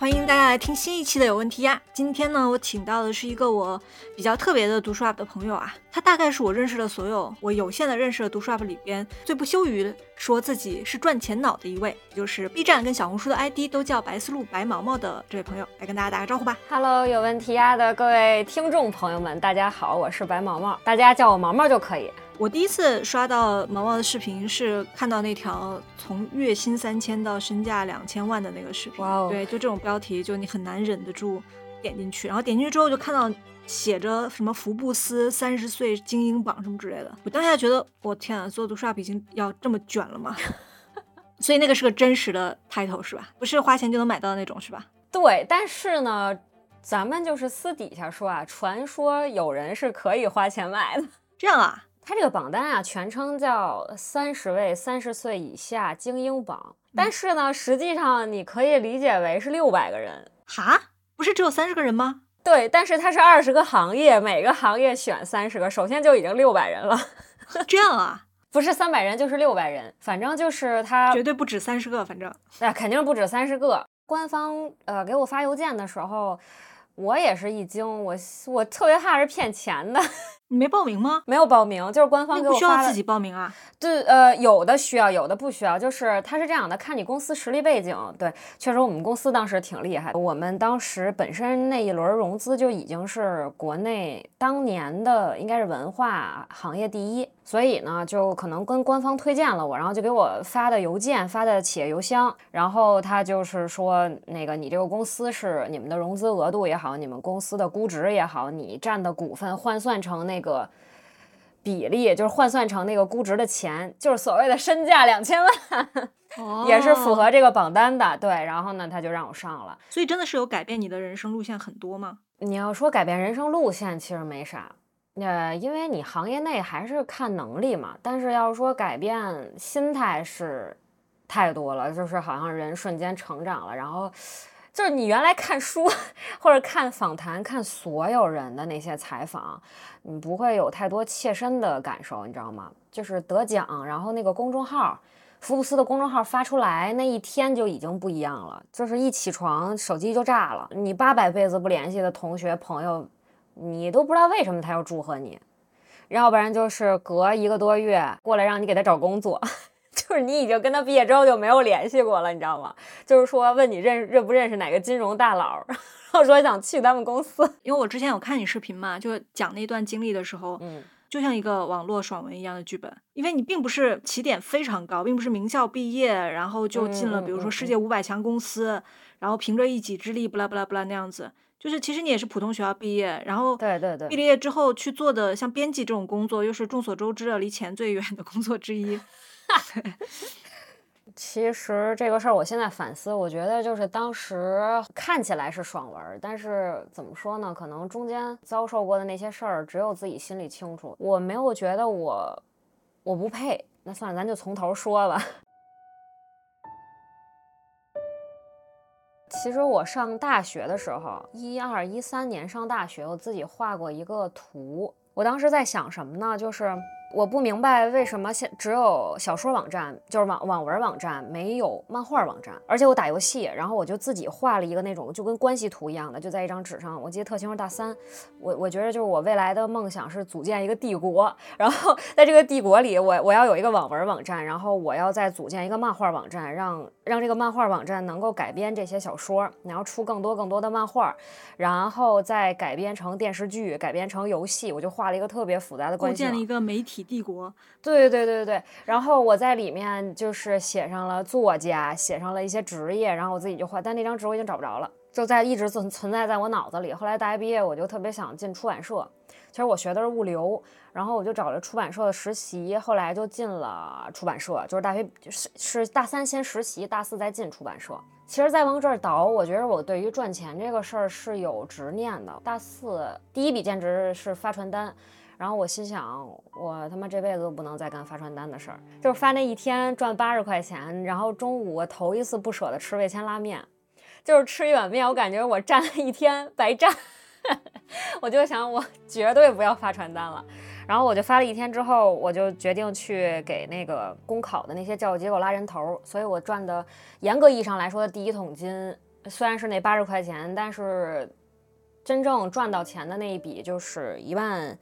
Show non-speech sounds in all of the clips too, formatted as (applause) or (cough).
欢迎大家来听新一期的有问题呀！今天呢，我请到的是一个我比较特别的读书 UP 的朋友啊，他大概是我认识的所有我有限的认识的读书 UP 里边最不羞于说自己是赚钱脑的一位，就是 B 站跟小红书的 ID 都叫白思路白毛毛的这位朋友，来跟大家打个招呼吧。Hello，有问题呀的各位听众朋友们，大家好，我是白毛毛，大家叫我毛毛就可以。我第一次刷到毛毛的视频是看到那条从月薪三千到身价两千万的那个视频，哇哦对，就这种标题，就你很难忍得住点进去，然后点进去之后就看到写着什么福布斯三十岁精英榜什么之类的，我当下觉得我天啊，做读书 UP 已经要这么卷了吗？(laughs) 所以那个是个真实的 title 是吧？不是花钱就能买到的那种是吧？对，但是呢，咱们就是私底下说啊，传说有人是可以花钱买的。这样啊，它这个榜单啊，全称叫三十位三十岁以下精英榜，但是呢，实际上你可以理解为是六百个人。哈，不是只有三十个人吗？对，但是它是二十个行业，每个行业选三十个，首先就已经六百人了，(laughs) 这样啊，不是三百人就是六百人，反正就是它绝对不止三十个，反正那肯定不止三十个。官方呃给我发邮件的时候，我也是一惊，我我特别怕是骗钱的，(laughs) 你没报名吗？没有报名，就是官方。不需要自己报名啊？对，呃，有的需要，有的不需要，就是它是这样的，看你公司实力背景。对，确实我们公司当时挺厉害，我们当时本身那一轮融资就已经是国内当年的应该是文化行业第一，所以呢，就可能跟官方推荐了我，然后就给我发的邮件，发的企业邮箱，然后他就是说，那个你这个公司是你们的融资额度也好，你们公司的估值也好，你占的股份换算成那个。比例就是换算成那个估值的钱，就是所谓的身价两千万，(laughs) 哦也是符合这个榜单的。对，然后呢，他就让我上了。所以真的是有改变你的人生路线很多吗？你要说改变人生路线，其实没啥，呃，因为你行业内还是看能力嘛。但是要是说改变心态是太多了，就是好像人瞬间成长了，然后。就是你原来看书或者看访谈，看所有人的那些采访，你不会有太多切身的感受，你知道吗？就是得奖，然后那个公众号，福布斯的公众号发出来那一天就已经不一样了，就是一起床手机就炸了，你八百辈子不联系的同学朋友，你都不知道为什么他要祝贺你，要不然就是隔一个多月过来让你给他找工作。(laughs) 就是你已经跟他毕业之后就没有联系过了，你知道吗？就是说问你认认不认识哪个金融大佬，(laughs) 然后说想去他们公司。因为我之前有看你视频嘛，就讲那段经历的时候，嗯，就像一个网络爽文一样的剧本。因为你并不是起点非常高，并不是名校毕业，然后就进了比如说嗯世界五百强公司，然后凭着一己之力，不啦不啦不啦那样子。就是其实你也是普通学校毕业，然后对对对毕了业之后去做的像编辑这种工作，又是众所周知的离钱最远的工作之一。(laughs) 其实这个事儿，我现在反思，我觉得就是当时看起来是爽文儿，但是怎么说呢？可能中间遭受过的那些事儿，只有自己心里清楚。我没有觉得我我不配，那算了，咱就从头说吧。其实我上大学的时候，一二一三年上大学，我自己画过一个图。我当时在想什么呢？就是我不明白为什么现只有小说网站，就是网网文网站，没有漫画网站。而且我打游戏，然后我就自己画了一个那种就跟关系图一样的，就在一张纸上。我记得特清楚，大三，我我觉得就是我未来的梦想是组建一个帝国，(laughs) 然后在这个帝国里，我我要有一个网文网站，然后我要再组建一个漫画网站，让让这个漫画网站能够改编这些小说，然后出更多更多的漫画，然后再改编成电视剧，改编成游戏。我就画了一个特别复杂的构关系网建了一。个媒体帝国，对对对对对，然后我在里面就是写上了作家，写上了一些职业，然后我自己就画，但那张纸我已经找不着了，就在一直存存在在我脑子里。后来大学毕业，我就特别想进出版社，其实我学的是物流，然后我就找了出版社的实习，后来就进了出版社，就是大学是是大三先实习，大四再进出版社。其实再往这儿倒，我觉得我对于赚钱这个事儿是有执念的。大四第一笔兼职是发传单。然后我心想，我他妈这辈子都不能再干发传单的事儿，就是发那一天赚八十块钱，然后中午我头一次不舍得吃味千拉面，就是吃一碗面，我感觉我站了一天白站，(laughs) 我就想我绝对不要发传单了。然后我就发了一天之后，我就决定去给那个公考的那些教育机构拉人头，所以我赚的严格意义上来说的第一桶金虽然是那八十块钱，但是真正赚到钱的那一笔就是一万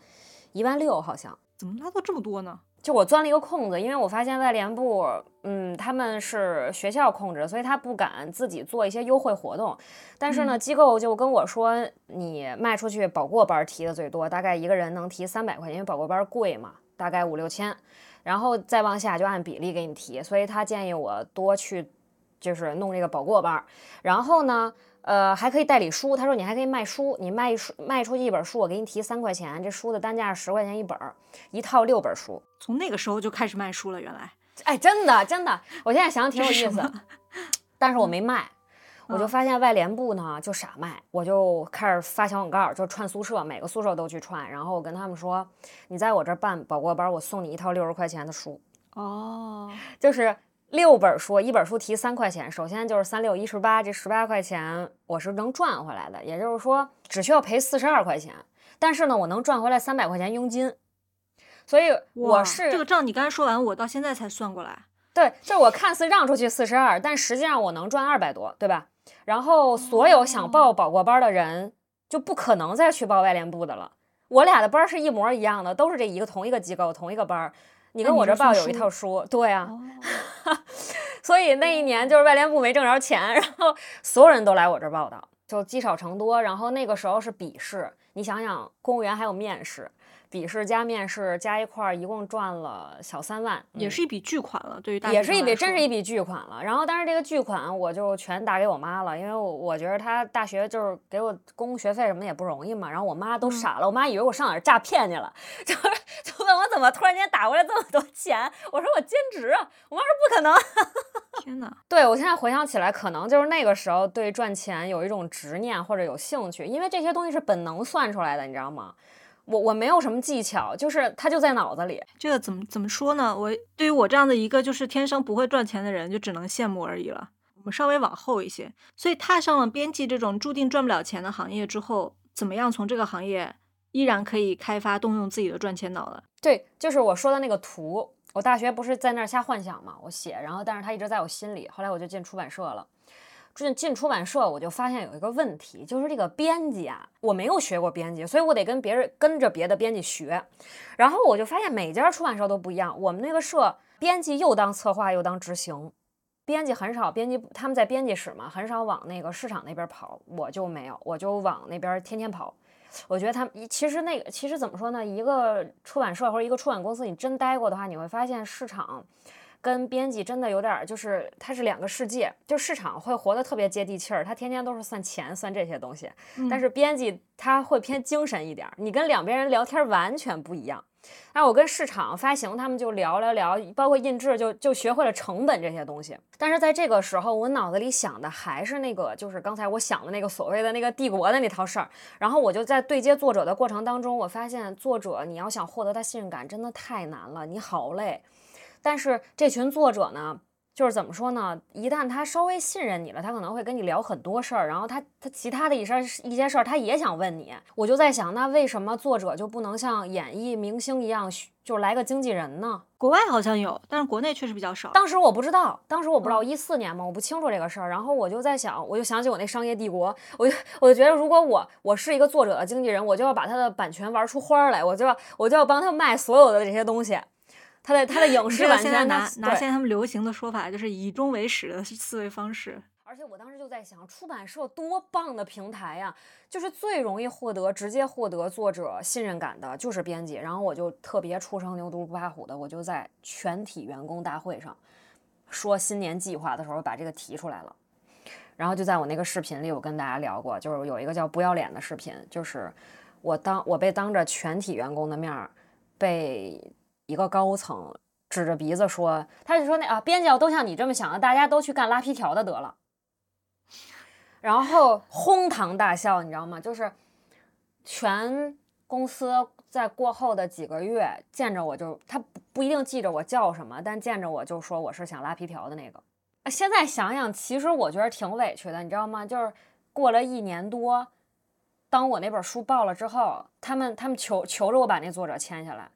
一万六，好像怎么拉到这么多呢？就我钻了一个空子，因为我发现外联部，嗯，他们是学校控制，所以他不敢自己做一些优惠活动。但是呢，机构就跟我说，你卖出去保过班提的最多，大概一个人能提三百块钱，因为保过班贵嘛，大概五六千，然后再往下就按比例给你提。所以他建议我多去，就是弄这个保过班。然后呢？呃，还可以代理书。他说你还可以卖书，你卖书卖出去一本书，我给你提三块钱。这书的单价是十块钱一本，一套六本书。从那个时候就开始卖书了，原来。哎，真的真的，我现在想想挺有意思。但是我没卖，(laughs) 我就发现外联部呢就傻卖，我就开始发小广告，就串宿舍，每个宿舍都去串。然后我跟他们说，你在我这儿办保过班，我送你一套六十块钱的书。哦，就是。六本书，一本书提三块钱。首先就是三六一十八，这十八块钱我是能赚回来的，也就是说只需要赔四十二块钱。但是呢，我能赚回来三百块钱佣金。所以我是这个账，你刚才说完，我到现在才算过来。对，就是我看似让出去四十二，但实际上我能赚二百多，对吧？然后所有想报保过班的人就不可能再去报外联部的了。我俩的班是一模一样的，都是这一个同一个机构同一个班。你跟我这报有一套书，对啊，(laughs) 所以那一年就是外联部没挣着钱，(laughs) 然后所有人都来我这儿报道，就积少成多。然后那个时候是笔试，你想想，公务员还有面试。笔试加面试加一块儿，一共赚了小三万，也是一笔巨款了。对于大也是一笔，真是一笔巨款了。然后，但是这个巨款我就全打给我妈了，因为我我觉得她大学就是给我供学费什么也不容易嘛。然后我妈都傻了，我妈以为我上哪儿诈骗去了，就是就问我怎么突然间打过来这么多钱。我说我兼职啊，我妈说不可能。(laughs) 天哪！对我现在回想起来，可能就是那个时候对赚钱有一种执念或者有兴趣，因为这些东西是本能算出来的，你知道吗？我我没有什么技巧，就是它就在脑子里。这个怎么怎么说呢？我对于我这样的一个就是天生不会赚钱的人，就只能羡慕而已了。我们稍微往后一些，所以踏上了编辑这种注定赚不了钱的行业之后，怎么样从这个行业依然可以开发动用自己的赚钱脑了？对，就是我说的那个图。我大学不是在那儿瞎幻想嘛，我写，然后但是它一直在我心里。后来我就进出版社了。进进出版社，我就发现有一个问题，就是这个编辑啊，我没有学过编辑，所以我得跟别人跟着别的编辑学。然后我就发现每家出版社都不一样。我们那个社编辑又当策划又当执行，编辑很少，编辑他们在编辑室嘛，很少往那个市场那边跑。我就没有，我就往那边天天跑。我觉得他们其实那个其实怎么说呢？一个出版社或者一个出版公司，你真待过的话，你会发现市场。跟编辑真的有点，就是它是两个世界，就市场会活得特别接地气儿，他天天都是算钱算这些东西，但是编辑他会偏精神一点，你跟两边人聊天完全不一样。那我跟市场发行他们就聊聊聊，包括印制就就学会了成本这些东西。但是在这个时候，我脑子里想的还是那个，就是刚才我想的那个所谓的那个帝国的那套事儿。然后我就在对接作者的过程当中，我发现作者你要想获得他信任感真的太难了，你好累。但是这群作者呢，就是怎么说呢？一旦他稍微信任你了，他可能会跟你聊很多事儿，然后他他其他的一些一些事儿，他也想问你。我就在想，那为什么作者就不能像演艺明星一样，就来个经纪人呢？国外好像有，但是国内确实比较少。当时我不知道，当时我不知道一四年嘛，我不清楚这个事儿。然后我就在想，我就想起我那商业帝国，我就我就觉得，如果我我是一个作者的经纪人，我就要把他的版权玩出花来，我就要我就要帮他卖所有的这些东西。他的他的影视版现在拿拿现在他们流行的说法就是以终为始的思维方式。而且我当时就在想，出版社多棒的平台呀，就是最容易获得直接获得作者信任感的，就是编辑。然后我就特别初生牛犊不怕虎的，我就在全体员工大会上说新年计划的时候把这个提出来了。然后就在我那个视频里，我跟大家聊过，就是有一个叫不要脸的视频，就是我当我被当着全体员工的面儿被。一个高层指着鼻子说：“他就说那啊，编辑都像你这么想的，大家都去干拉皮条的得了。”然后哄堂大笑，你知道吗？就是全公司在过后的几个月见着我就他不不一定记着我叫什么，但见着我就说我是想拉皮条的那个。现在想想，其实我觉得挺委屈的，你知道吗？就是过了一年多，当我那本书爆了之后，他们他们求求着我把那作者签下来。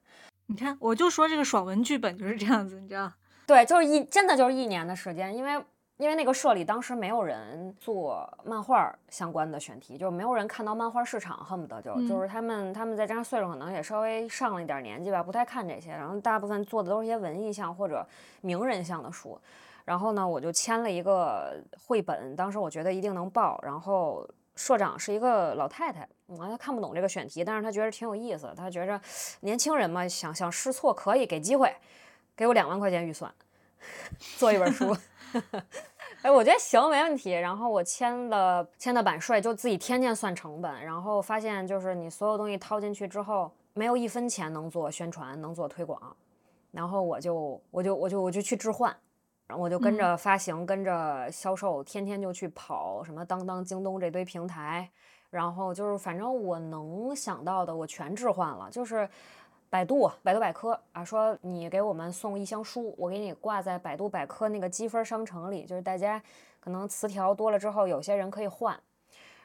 你看，我就说这个爽文剧本就是这样子，你知道？对，就是一真的就是一年的时间，因为因为那个社里当时没有人做漫画相关的选题，就是没有人看到漫画市场，恨不得就就是他们他们再加上岁数可能也稍微上了一点年纪吧，不太看这些，然后大部分做的都是一些文艺向或者名人向的书。然后呢，我就签了一个绘本，当时我觉得一定能报。然后社长是一个老太太，嗯，她看不懂这个选题，但是她觉得挺有意思，她觉着年轻人嘛，想想试错可以给机会，给我两万块钱预算，做一本书。(laughs) 哎，我觉得行，没问题。然后我签了签的版税，就自己天天算成本，然后发现就是你所有东西掏进去之后，没有一分钱能做宣传，能做推广。然后我就我就我就我就去置换。我就跟着发行，跟着销售，天天就去跑什么当当、京东这堆平台，然后就是反正我能想到的，我全置换了。就是百度、百度百科啊，说你给我们送一箱书，我给你挂在百度百科那个积分商城里，就是大家可能词条多了之后，有些人可以换。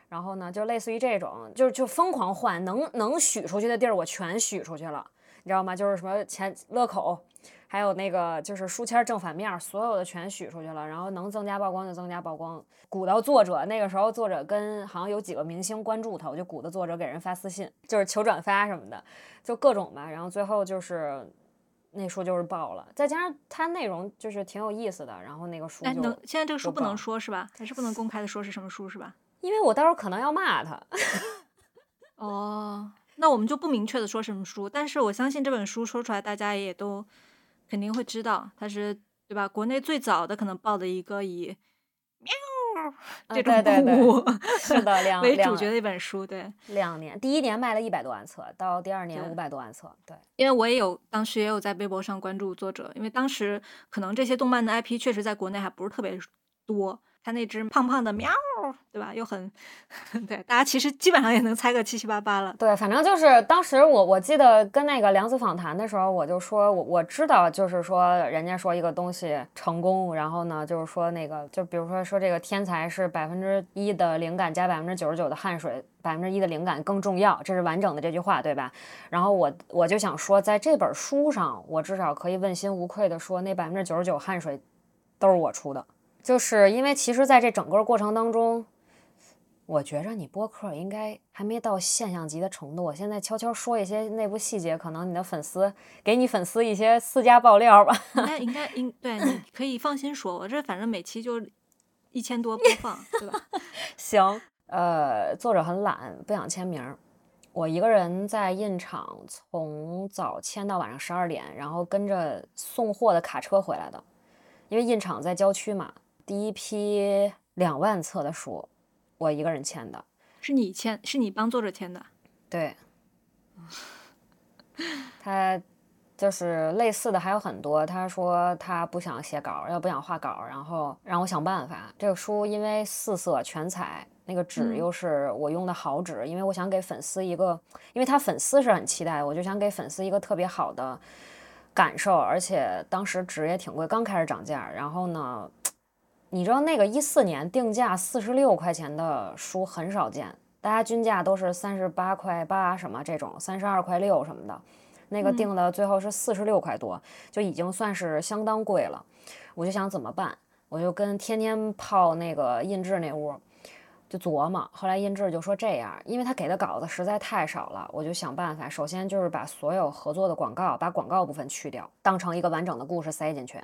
然后呢，就类似于这种，就是就疯狂换，能能许出去的地儿我全许出去了，你知道吗？就是什么前乐口。还有那个就是书签正反面，所有的全许出去了，然后能增加曝光就增加曝光，鼓捣作者。那个时候作者跟好像有几个明星关注他，我就鼓捣作者给人发私信，就是求转发什么的，就各种吧。然后最后就是那书就是爆了，再加上它内容就是挺有意思的，然后那个书就能现在这个书不能说是吧？还是不能公开的说是什么书是吧？因为我到时候可能要骂他。(laughs) 哦，那我们就不明确的说什么书，但是我相信这本书说出来大家也都。肯定会知道，它是对吧？国内最早的可能报的一个以喵这种动物是的 (laughs) 两为主角的一本书，对，两年，第一年卖了一百多万册，到第二年五百多万册，对。因为我也有当时也有在微博上关注作者，因为当时可能这些动漫的 IP 确实在国内还不是特别多。他那只胖胖的喵，对吧？又很 (laughs) 对，大家其实基本上也能猜个七七八八了。对，反正就是当时我我记得跟那个梁子访谈的时候，我就说我我知道，就是说人家说一个东西成功，然后呢，就是说那个，就比如说说这个天才是百分之一的灵感加百分之九十九的汗水，百分之一的灵感更重要，这是完整的这句话，对吧？然后我我就想说，在这本书上，我至少可以问心无愧的说，那百分之九十九汗水都是我出的。就是因为其实，在这整个过程当中，我觉着你播客应该还没到现象级的程度。我现在悄悄说一些内部细节，可能你的粉丝给你粉丝一些私家爆料吧。应该应该应对，你可以放心说，我这反正每期就一千多播放，对吧？(laughs) 行，呃，作者很懒，不想签名，我一个人在印厂，从早签到晚上十二点，然后跟着送货的卡车回来的，因为印厂在郊区嘛。第一批两万册的书，我一个人签的，是你签，是你帮作者签的，对。他就是类似的还有很多。他说他不想写稿，要不想画稿，然后让我想办法。这个书因为四色全彩，那个纸又是我用的好纸，因为我想给粉丝一个，因为他粉丝是很期待，我就想给粉丝一个特别好的感受。而且当时纸也挺贵，刚开始涨价，然后呢。你知道那个一四年定价四十六块钱的书很少见，大家均价都是三十八块八什么这种，三十二块六什么的，那个定的最后是四十六块多，就已经算是相当贵了。我就想怎么办，我就跟天天泡那个印制那屋，就琢磨。后来印制就说这样，因为他给的稿子实在太少了，我就想办法，首先就是把所有合作的广告，把广告部分去掉，当成一个完整的故事塞进去，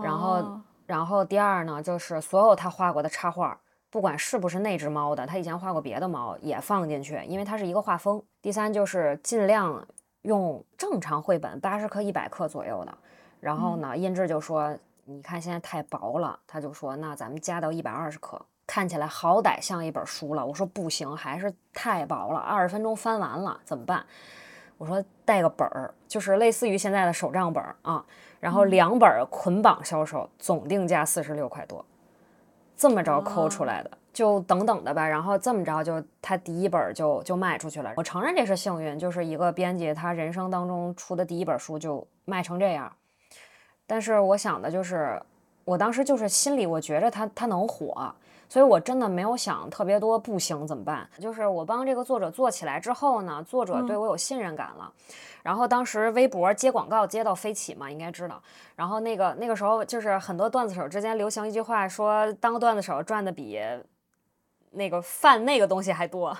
然后。然后第二呢，就是所有他画过的插画，不管是不是那只猫的，他以前画过别的猫也放进去，因为它是一个画风。第三就是尽量用正常绘本八十克、一百克左右的。然后呢，印制就说，你看现在太薄了，他就说那咱们加到一百二十克，看起来好歹像一本书了。我说不行，还是太薄了，二十分钟翻完了怎么办？我说带个本儿，就是类似于现在的手账本啊。然后两本捆绑销售，总定价四十六块多，这么着抠出来的，就等等的吧。然后这么着，就他第一本就就卖出去了。我承认这是幸运，就是一个编辑他人生当中出的第一本书就卖成这样。但是我想的就是，我当时就是心里我觉着他他能火，所以我真的没有想特别多，不行怎么办？就是我帮这个作者做起来之后呢，作者对我有信任感了。然后当时微博接广告接到飞起嘛，应该知道。然后那个那个时候就是很多段子手之间流行一句话，说当段子手赚的比那个饭那个东西还多。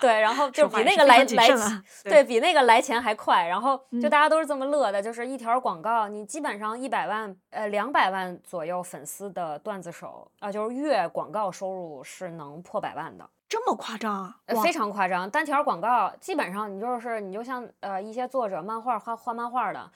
对，然后就比那个来来钱，对比那个来钱还快。然后就大家都是这么乐的，就是一条广告，你基本上一百万呃两百万左右粉丝的段子手啊，就是月广告收入是能破百万的，这么夸张啊？非常夸张，单条广告基本上你就是你就像呃一些作者漫画画画漫画的。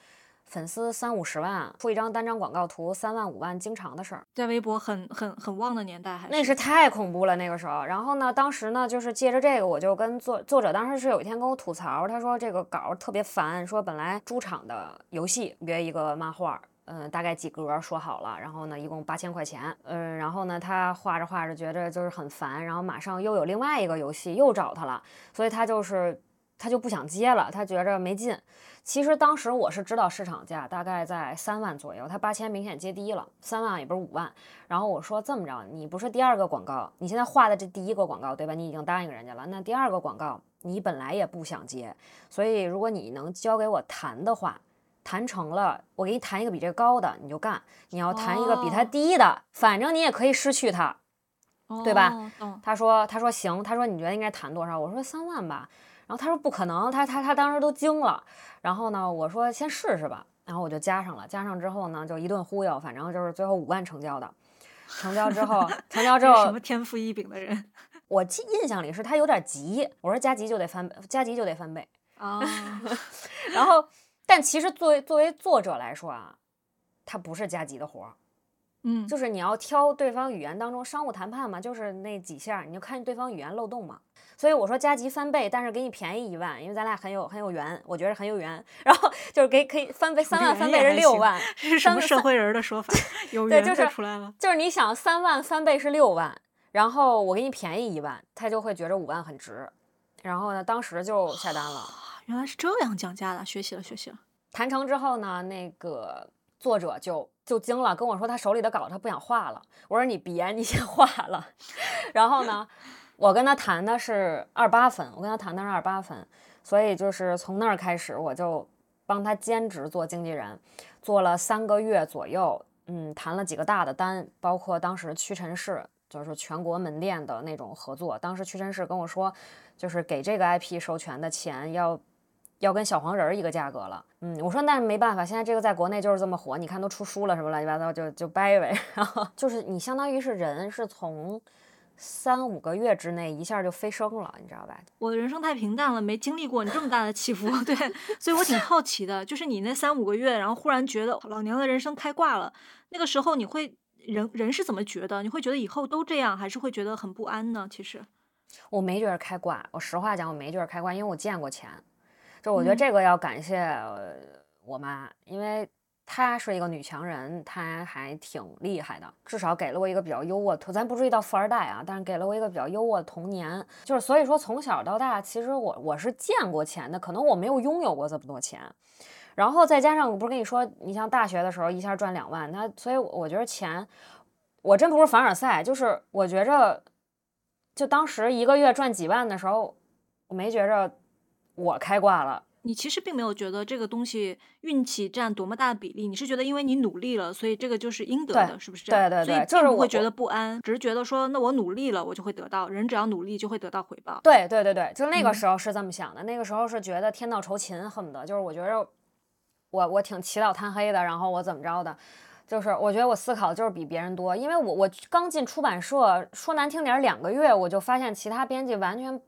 粉丝三五十万，出一张单张广告图三万五万，经常的事儿。在微博很很很旺的年代，还那是太恐怖了那个时候。然后呢，当时呢，就是借着这个，我就跟作作者当时是有一天跟我吐槽，他说这个稿特别烦，说本来猪场的游戏约一个漫画，嗯，大概几格说好了，然后呢，一共八千块钱，嗯，然后呢，他画着画着觉得就是很烦，然后马上又有另外一个游戏又找他了，所以他就是他就不想接了，他觉着没劲。其实当时我是知道市场价大概在三万左右，他八千明显接低了，三万也不是五万。然后我说这么着，你不是第二个广告，你现在画的这第一个广告对吧？你已经答应人家了，那第二个广告你本来也不想接，所以如果你能交给我谈的话，谈成了，我给你谈一个比这高的你就干；你要谈一个比他低的，反正你也可以失去他，对吧？他说他说行，他说你觉得应该谈多少？我说三万吧。然后他说不可能，他他他当时都惊了。然后呢，我说先试试吧。然后我就加上了，加上之后呢，就一顿忽悠，反正就是最后五万成交的。成交之后，(laughs) 成交之后什么天赋异禀的人？(laughs) 我记印象里是他有点急。我说加急就得翻，加急就得翻倍啊。(laughs) 然后，但其实作为作为作者来说啊，他不是加急的活儿。嗯，就是你要挑对方语言当中商务谈判嘛，就是那几下，你就看对方语言漏洞嘛。所以我说加急翻倍，但是给你便宜一万，因为咱俩很有很有缘，我觉得很有缘。然后就是给可以翻倍，三万翻倍是六万，(laughs) 是什么社会人的说法？(laughs) 有缘就出来了。就是你想三万翻倍是六万，然后我给你便宜一万，他就会觉得五万很值。然后呢，当时就下单了。原来是这样讲价的，学习了学习了。谈成之后呢，那个作者就就惊了，跟我说他手里的稿他不想画了。我说你别，你先画了。然后呢？我跟他谈的是二八分，我跟他谈的是二八分，所以就是从那儿开始，我就帮他兼职做经纪人，做了三个月左右，嗯，谈了几个大的单，包括当时屈臣氏，就是全国门店的那种合作。当时屈臣氏跟我说，就是给这个 IP 授权的钱要要跟小黄人一个价格了，嗯，我说那没办法，现在这个在国内就是这么火，你看都出书了，什么乱七八糟，就就掰呗。(laughs) 然后就是你相当于是人是从。三五个月之内一下就飞升了，你知道吧？我的人生太平淡了，没经历过你这么大的起伏，(laughs) 对，所以我挺好奇的，就是你那三五个月，然后忽然觉得老娘的人生开挂了，那个时候你会人人是怎么觉得？你会觉得以后都这样，还是会觉得很不安呢？其实我没觉得开挂，我实话讲，我没觉得开挂，因为我见过钱，就我觉得这个要感谢我妈，因为。她是一个女强人，她还挺厉害的，至少给了我一个比较优渥。咱不至于到富二代啊，但是给了我一个比较优渥的童年。就是所以说，从小到大，其实我我是见过钱的，可能我没有拥有过这么多钱。然后再加上我不是跟你说，你像大学的时候一下赚两万，那所以我觉得钱，我真不是凡尔赛，就是我觉着，就当时一个月赚几万的时候，我没觉着我开挂了。你其实并没有觉得这个东西运气占多么大的比例，你是觉得因为你努力了，所以这个就是应得的，是不是这样？对对对，就是不会觉得不安，只是觉得说，那我努力了，我就会得到。人只要努力，就会得到回报。对对对对，就那个时候是这么想的，那个时候是觉得天道酬勤，恨不得就是我觉得我我挺起早贪黑的，然后我怎么着的，就是我觉得我思考就是比别人多，因为我我刚进出版社，说难听点，两个月我就发现其他编辑完全。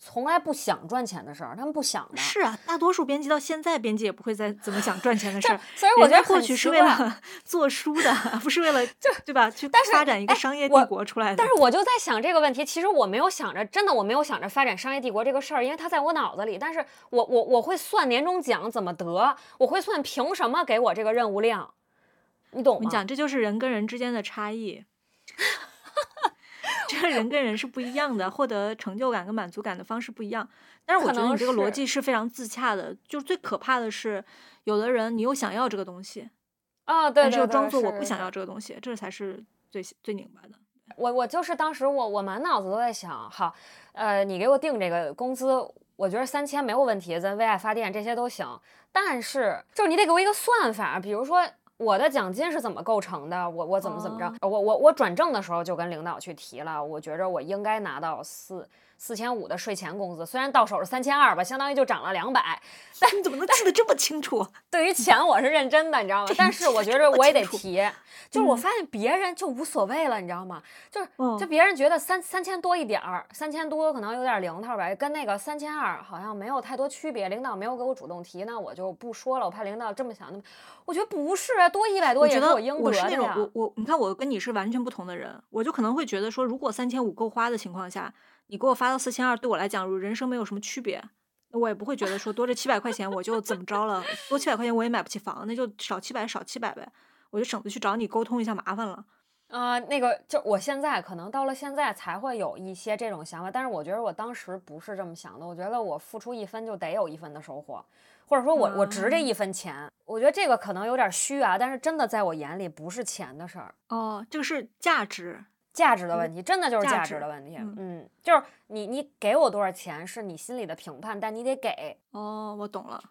从来不想赚钱的事儿，他们不想的。是啊，大多数编辑到现在，编辑也不会再怎么想赚钱的 (laughs) 事儿。所以我觉得过去是为了 (laughs) 做书的，不是为了 (laughs) 就对吧？去发展一个商业帝国出来的。但是我就在想这个问题，其实我没有想着，真的我没有想着发展商业帝国这个事儿，因为它在我脑子里。但是我我我会算年终奖怎么得，我会算凭什么给我这个任务量，你懂吗？你讲，这就是人跟人之间的差异。这个人跟人是不一样的，获得成就感跟满足感的方式不一样。但是我觉得你这个逻辑是非常自洽的。就最可怕的是，有的人你又想要这个东西，啊，对，但是又装作我不想要这个东西，这才是最最拧巴的。我我就是当时我我满脑子都在想，好，呃，你给我定这个工资，我觉得三千没有问题，咱为爱发电这些都行。但是就是你得给我一个算法，比如说我的奖金是怎么构成的，我我怎么怎么着，我我我转正的时候就跟领导去提了，我觉着我应该拿到四。四千五的税前工资，虽然到手是三千二吧，相当于就涨了两百。(laughs) 但你怎么能记得这么清楚？(laughs) 对于钱我是认真的，你知道吗？但是我觉得我也得提，就是我发现别人就无所谓了，你知道吗？就是就别人觉得三三千多一点儿，三千多可能有点零头吧，跟那个三千二好像没有太多区别。领导没有给我主动提，那我就不说了，我怕领导这么想。那么我觉得不是，多一百多也是我应得的呀。我我你看我跟你是完全不同的人，我就可能会觉得说，如果三千五够花的情况下。你给我发到四千二，对我来讲，人生没有什么区别，我也不会觉得说多这七百块钱我就怎么着了，多七百块钱我也买不起房，那就少七百少七百呗，我就省得去找你沟通一下麻烦了。啊，那个就我现在可能到了现在才会有一些这种想法，但是我觉得我当时不是这么想的，我觉得我付出一分就得有一分的收获，或者说我我值这一分钱，我觉得这个可能有点虚啊，但是真的在我眼里不是钱的事儿。哦，这个是价值。价值的问题，真的就是价值的问题。嗯，就是你你给我多少钱是你心里的评判，但你得给。哦，我懂了。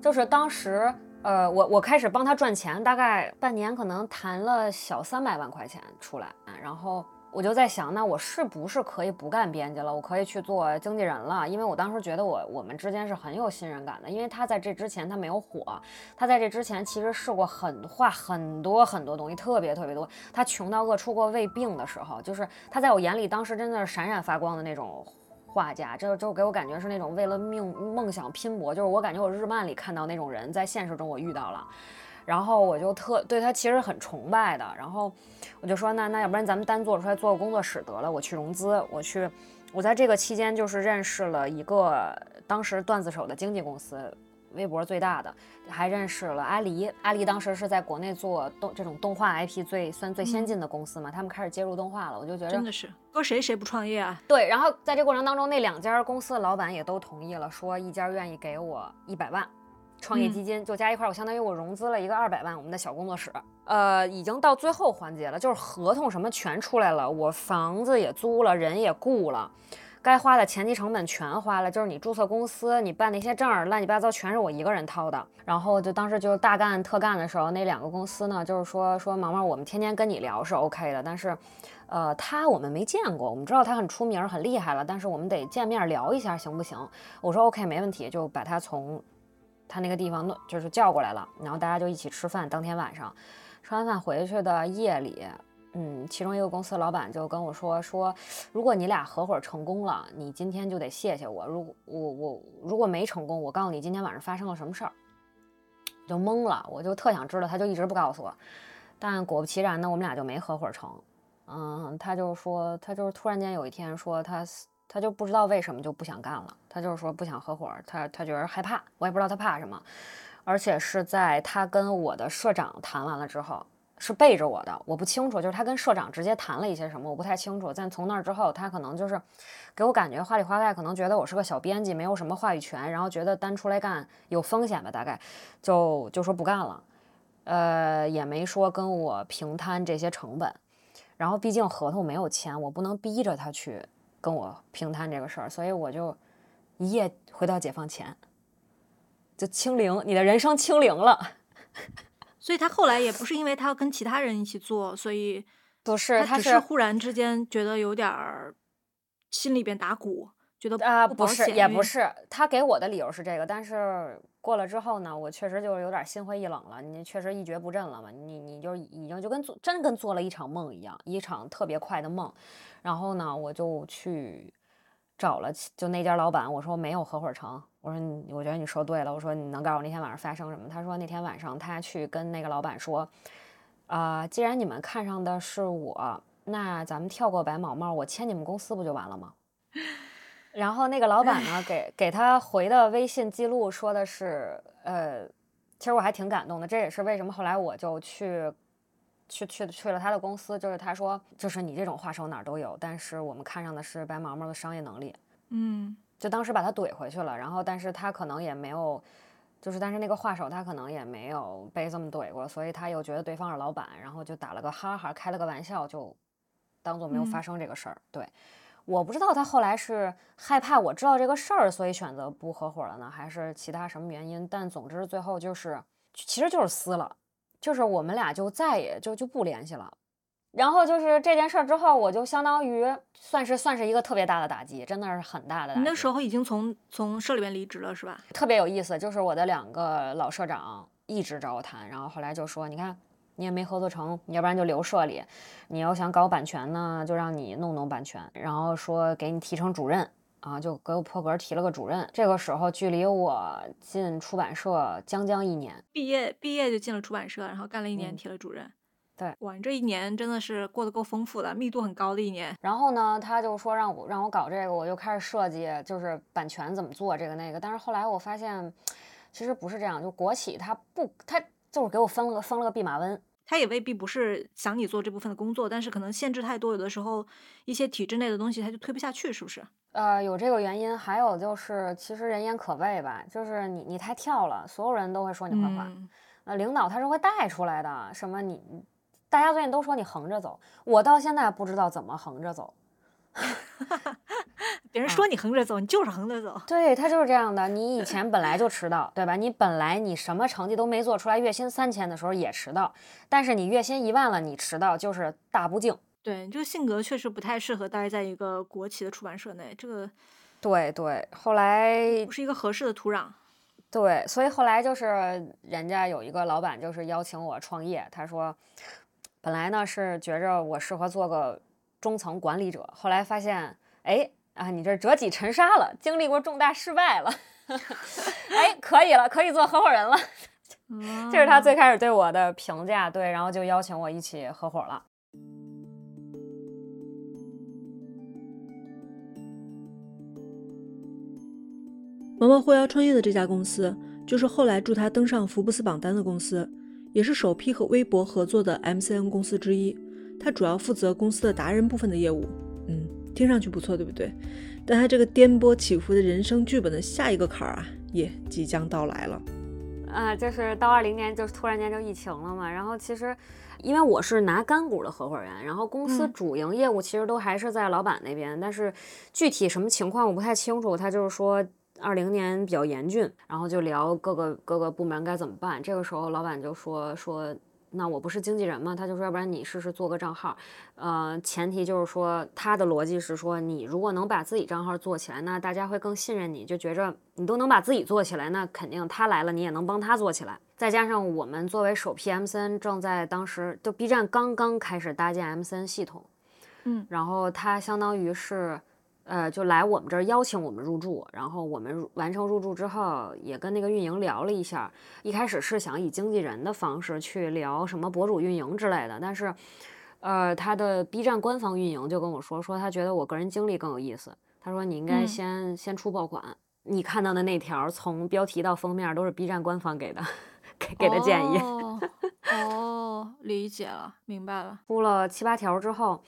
就是当时，呃，我我开始帮他赚钱，大概半年，可能谈了小三百万块钱出来，然后。我就在想，那我是不是可以不干编辑了？我可以去做经纪人了，因为我当时觉得我我们之间是很有信任感的。因为他在这之前他没有火，他在这之前其实试过很画很多很多东西，特别特别多。他穷到饿出过胃病的时候，就是他在我眼里当时真的是闪闪发光的那种画家，就就给我感觉是那种为了命梦想拼搏，就是我感觉我日漫里看到那种人在现实中我遇到了。然后我就特对他其实很崇拜的，然后我就说那那要不然咱们单做出来做个工作室得了，我去融资，我去，我在这个期间就是认识了一个当时段子手的经纪公司，微博最大的，还认识了阿狸，阿狸当时是在国内做动这种动画 IP 最算最先进的公司嘛，他们开始接入动画了，我就觉得真的是搁谁谁不创业啊？对，然后在这过程当中，那两家公司的老板也都同意了，说一家愿意给我一百万。创业基金就加一块，我相当于我融资了一个二百万，我们的小工作室，呃，已经到最后环节了，就是合同什么全出来了，我房子也租了，人也雇了，该花的前期成本全花了，就是你注册公司，你办那些证儿，乱七八糟全是我一个人掏的。然后就当时就是大干特干的时候，那两个公司呢，就是说说毛毛，我们天天跟你聊是 OK 的，但是，呃，他我们没见过，我们知道他很出名很厉害了，但是我们得见面聊一下，行不行？我说 OK 没问题，就把他从。他那个地方弄就是叫过来了，然后大家就一起吃饭。当天晚上吃完饭回去的夜里，嗯，其中一个公司老板就跟我说说，如果你俩合伙成功了，你今天就得谢谢我。如果我我如果没成功，我告诉你今天晚上发生了什么事儿，就懵了。我就特想知道，他就一直不告诉我。但果不其然呢，我们俩就没合伙成。嗯，他就说他就是突然间有一天说他。他就不知道为什么就不想干了，他就是说不想合伙，他他觉得害怕，我也不知道他怕什么，而且是在他跟我的社长谈完了之后，是背着我的，我不清楚，就是他跟社长直接谈了一些什么，我不太清楚。但从那之后，他可能就是给我感觉花里花外，可能觉得我是个小编辑，没有什么话语权，然后觉得单出来干有风险吧，大概就就说不干了，呃，也没说跟我平摊这些成本，然后毕竟合同没有签，我不能逼着他去。跟我平摊这个事儿，所以我就一夜回到解放前，就清零，你的人生清零了。所以他后来也不是因为他要跟其他人一起做，所以不是，他只是忽然之间觉得有点儿心里边打鼓，觉得啊不是也不是，他给我的理由是这个，但是过了之后呢，我确实就是有点心灰意冷了，你确实一蹶不振了嘛，你你就已经就跟做真跟做了一场梦一样，一场特别快的梦。然后呢，我就去找了就那家老板，我说没有合伙成，我说你我觉得你说对了，我说你能告诉我那天晚上发生什么？他说那天晚上他去跟那个老板说，啊，既然你们看上的是我，那咱们跳过白毛帽，我签你们公司不就完了吗？(laughs) 然后那个老板呢，给给他回的微信记录说的是，呃，其实我还挺感动的，这也是为什么后来我就去。去去去了他的公司，就是他说，就是你这种话手哪儿都有，但是我们看上的是白毛毛的商业能力。嗯，就当时把他怼回去了，然后但是他可能也没有，就是但是那个画手他可能也没有被这么怼过，所以他又觉得对方是老板，然后就打了个哈哈，开了个玩笑，就当做没有发生这个事儿。对，我不知道他后来是害怕我知道这个事儿，所以选择不合伙了呢，还是其他什么原因？但总之最后就是，其实就是撕了，就是我们俩就再也就就不联系了。然后就是这件事儿之后，我就相当于算是算是一个特别大的打击，真的是很大的。你那时候已经从从社里面离职了是吧？特别有意思，就是我的两个老社长一直找我谈，然后后来就说，你看你也没合作成，要不然就留社里，你要想搞版权呢，就让你弄弄版权，然后说给你提成主任啊，就给我破格提了个主任。这个时候距离我进出版社将将一年，毕业毕业就进了出版社，然后干了一年提了主任。对，哇，这一年真的是过得够丰富的，密度很高的一年。然后呢，他就说让我让我搞这个，我就开始设计，就是版权怎么做这个那个。但是后来我发现，其实不是这样，就国企他不，他就是给我分了个分了个弼马温，他也未必不是想你做这部分的工作，但是可能限制太多，有的时候一些体制内的东西他就推不下去，是不是？呃，有这个原因，还有就是其实人言可畏吧，就是你你太跳了，所有人都会说你坏话。呃，领导他是会带出来的，什么你。大家最近都说你横着走，我到现在不知道怎么横着走。(laughs) 别人说你横着走，你就是横着走。对他就是这样的。你以前本来就迟到，对吧？你本来你什么成绩都没做出来，月薪三千的时候也迟到。但是你月薪一万了，你迟到就是大不敬。对你这个性格确实不太适合待在一个国企的出版社内。这个，对对，后来不是一个合适的土壤。对，所以后来就是人家有一个老板就是邀请我创业，他说。本来呢是觉着我适合做个中层管理者，后来发现，哎啊，你这折戟沉沙了，经历过重大失败了，(laughs) 哎，可以了，可以做合伙人了。这是他最开始对我的评价，对，然后就邀请我一起合伙了。毛毛后摇创业的这家公司，就是后来助他登上福布斯榜单的公司。也是首批和微博合作的 MCN 公司之一，他主要负责公司的达人部分的业务。嗯，听上去不错，对不对？但他这个颠簸起伏的人生剧本的下一个坎儿啊，也即将到来了。啊，就是到二零年，就突然间就疫情了嘛。然后其实，因为我是拿干股的合伙人，然后公司主营业务其实都还是在老板那边，但是具体什么情况我不太清楚。他就是说。二零年比较严峻，然后就聊各个各个部门该怎么办。这个时候，老板就说说，那我不是经纪人吗？他就说，要不然你试试做个账号。呃，前提就是说，他的逻辑是说，你如果能把自己账号做起来，那大家会更信任你，就觉着你都能把自己做起来，那肯定他来了，你也能帮他做起来。再加上我们作为首批 M C N，正在当时就 B 站刚刚开始搭建 M C N 系统，嗯，然后他相当于是。呃，就来我们这儿邀请我们入驻，然后我们完成入驻之后，也跟那个运营聊了一下。一开始是想以经纪人的方式去聊什么博主运营之类的，但是，呃，他的 B 站官方运营就跟我说，说他觉得我个人经历更有意思。他说你应该先先出爆款，你看到的那条从标题到封面都是 B 站官方给的，给给的建议。哦，理解了，明白了。出了七八条之后。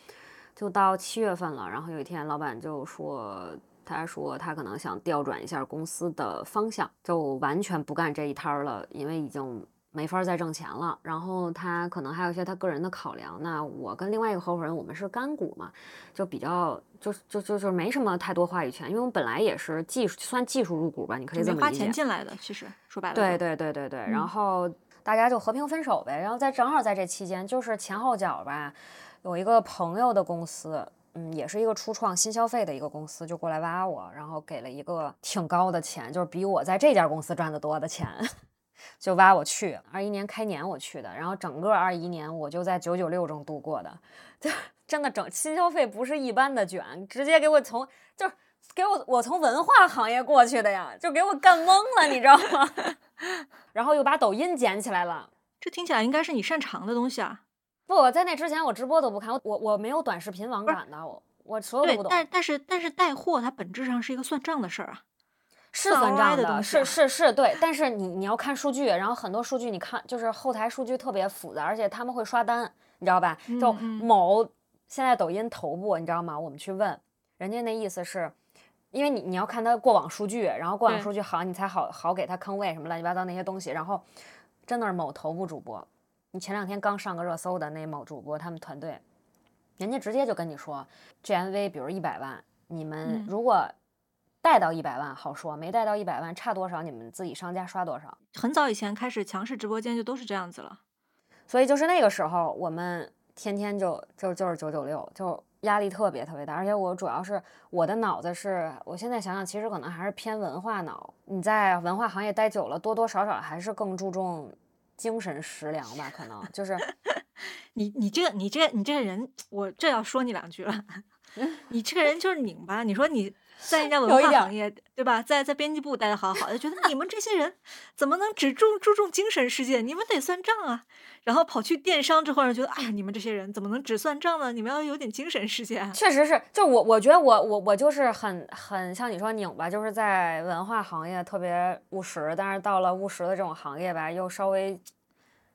就到七月份了，然后有一天，老板就说，他说他可能想调转一下公司的方向，就完全不干这一摊儿了，因为已经没法再挣钱了。然后他可能还有一些他个人的考量。那我跟另外一个合伙人，我们是干股嘛，就比较就就就就没什么太多话语权，因为我们本来也是技术算技术入股吧，你可以这么理解。花钱进来的，其实说白了。对对对对对，然后大家就和平分手呗。然后在正好在这期间，就是前后脚吧。有一个朋友的公司，嗯，也是一个初创新消费的一个公司，就过来挖我，然后给了一个挺高的钱，就是比我在这家公司赚的多的钱，(laughs) 就挖我去。二一年开年我去的，然后整个二一年我就在九九六中度过的，(laughs) 就真的整新消费不是一般的卷，直接给我从就是给我我从文化行业过去的呀，就给我干懵了，你知道吗？(laughs) 然后又把抖音捡起来了，这听起来应该是你擅长的东西啊。不，我在那之前我直播都不看，我我我没有短视频网感的，我我所有都不懂。但但是但是带货它本质上是一个算账的事儿啊，是算账的，是是是对。但是你你要看数据，然后很多数据你看就是后台数据特别复杂，而且他们会刷单，你知道吧？就某现在抖音头部，你知道吗？我们去问人家那意思是，因为你你要看他过往数据，然后过往数据好，你才好好给他坑位什么乱七八糟那些东西。然后真的是某头部主播，你前两天刚上个热搜的那某主播，他们团队，人家直接就跟你说，GMV 比如一百万，你们嗯如果带到一百万好说，没带到一百万差多少，你们自己商家刷多少。很早以前开始强势直播间就都是这样子了。所以就是那个时候，我们天天就就就是九九六，就压力特别特别大。而且我主要是我的脑子是，我现在想想，其实可能还是偏文化脑。你在文化行业待久了，多多少少还是更注重精神食粮吧，可能就是 (laughs) 你你这你这你这个人，我这要说你两句了。(laughs) 你这个人就是拧巴。你说你在人家文化行业，对吧？在在编辑部待的好好的，觉得你们这些人怎么能只注注重精神世界？你们得算账啊！然后跑去电商之后，人觉得，哎呀，你们这些人怎么能只算账呢？你们要有点精神世界啊！确实是，就我我觉得我我我就是很很像你说拧巴，就是在文化行业特别务实，但是到了务实的这种行业吧，又稍微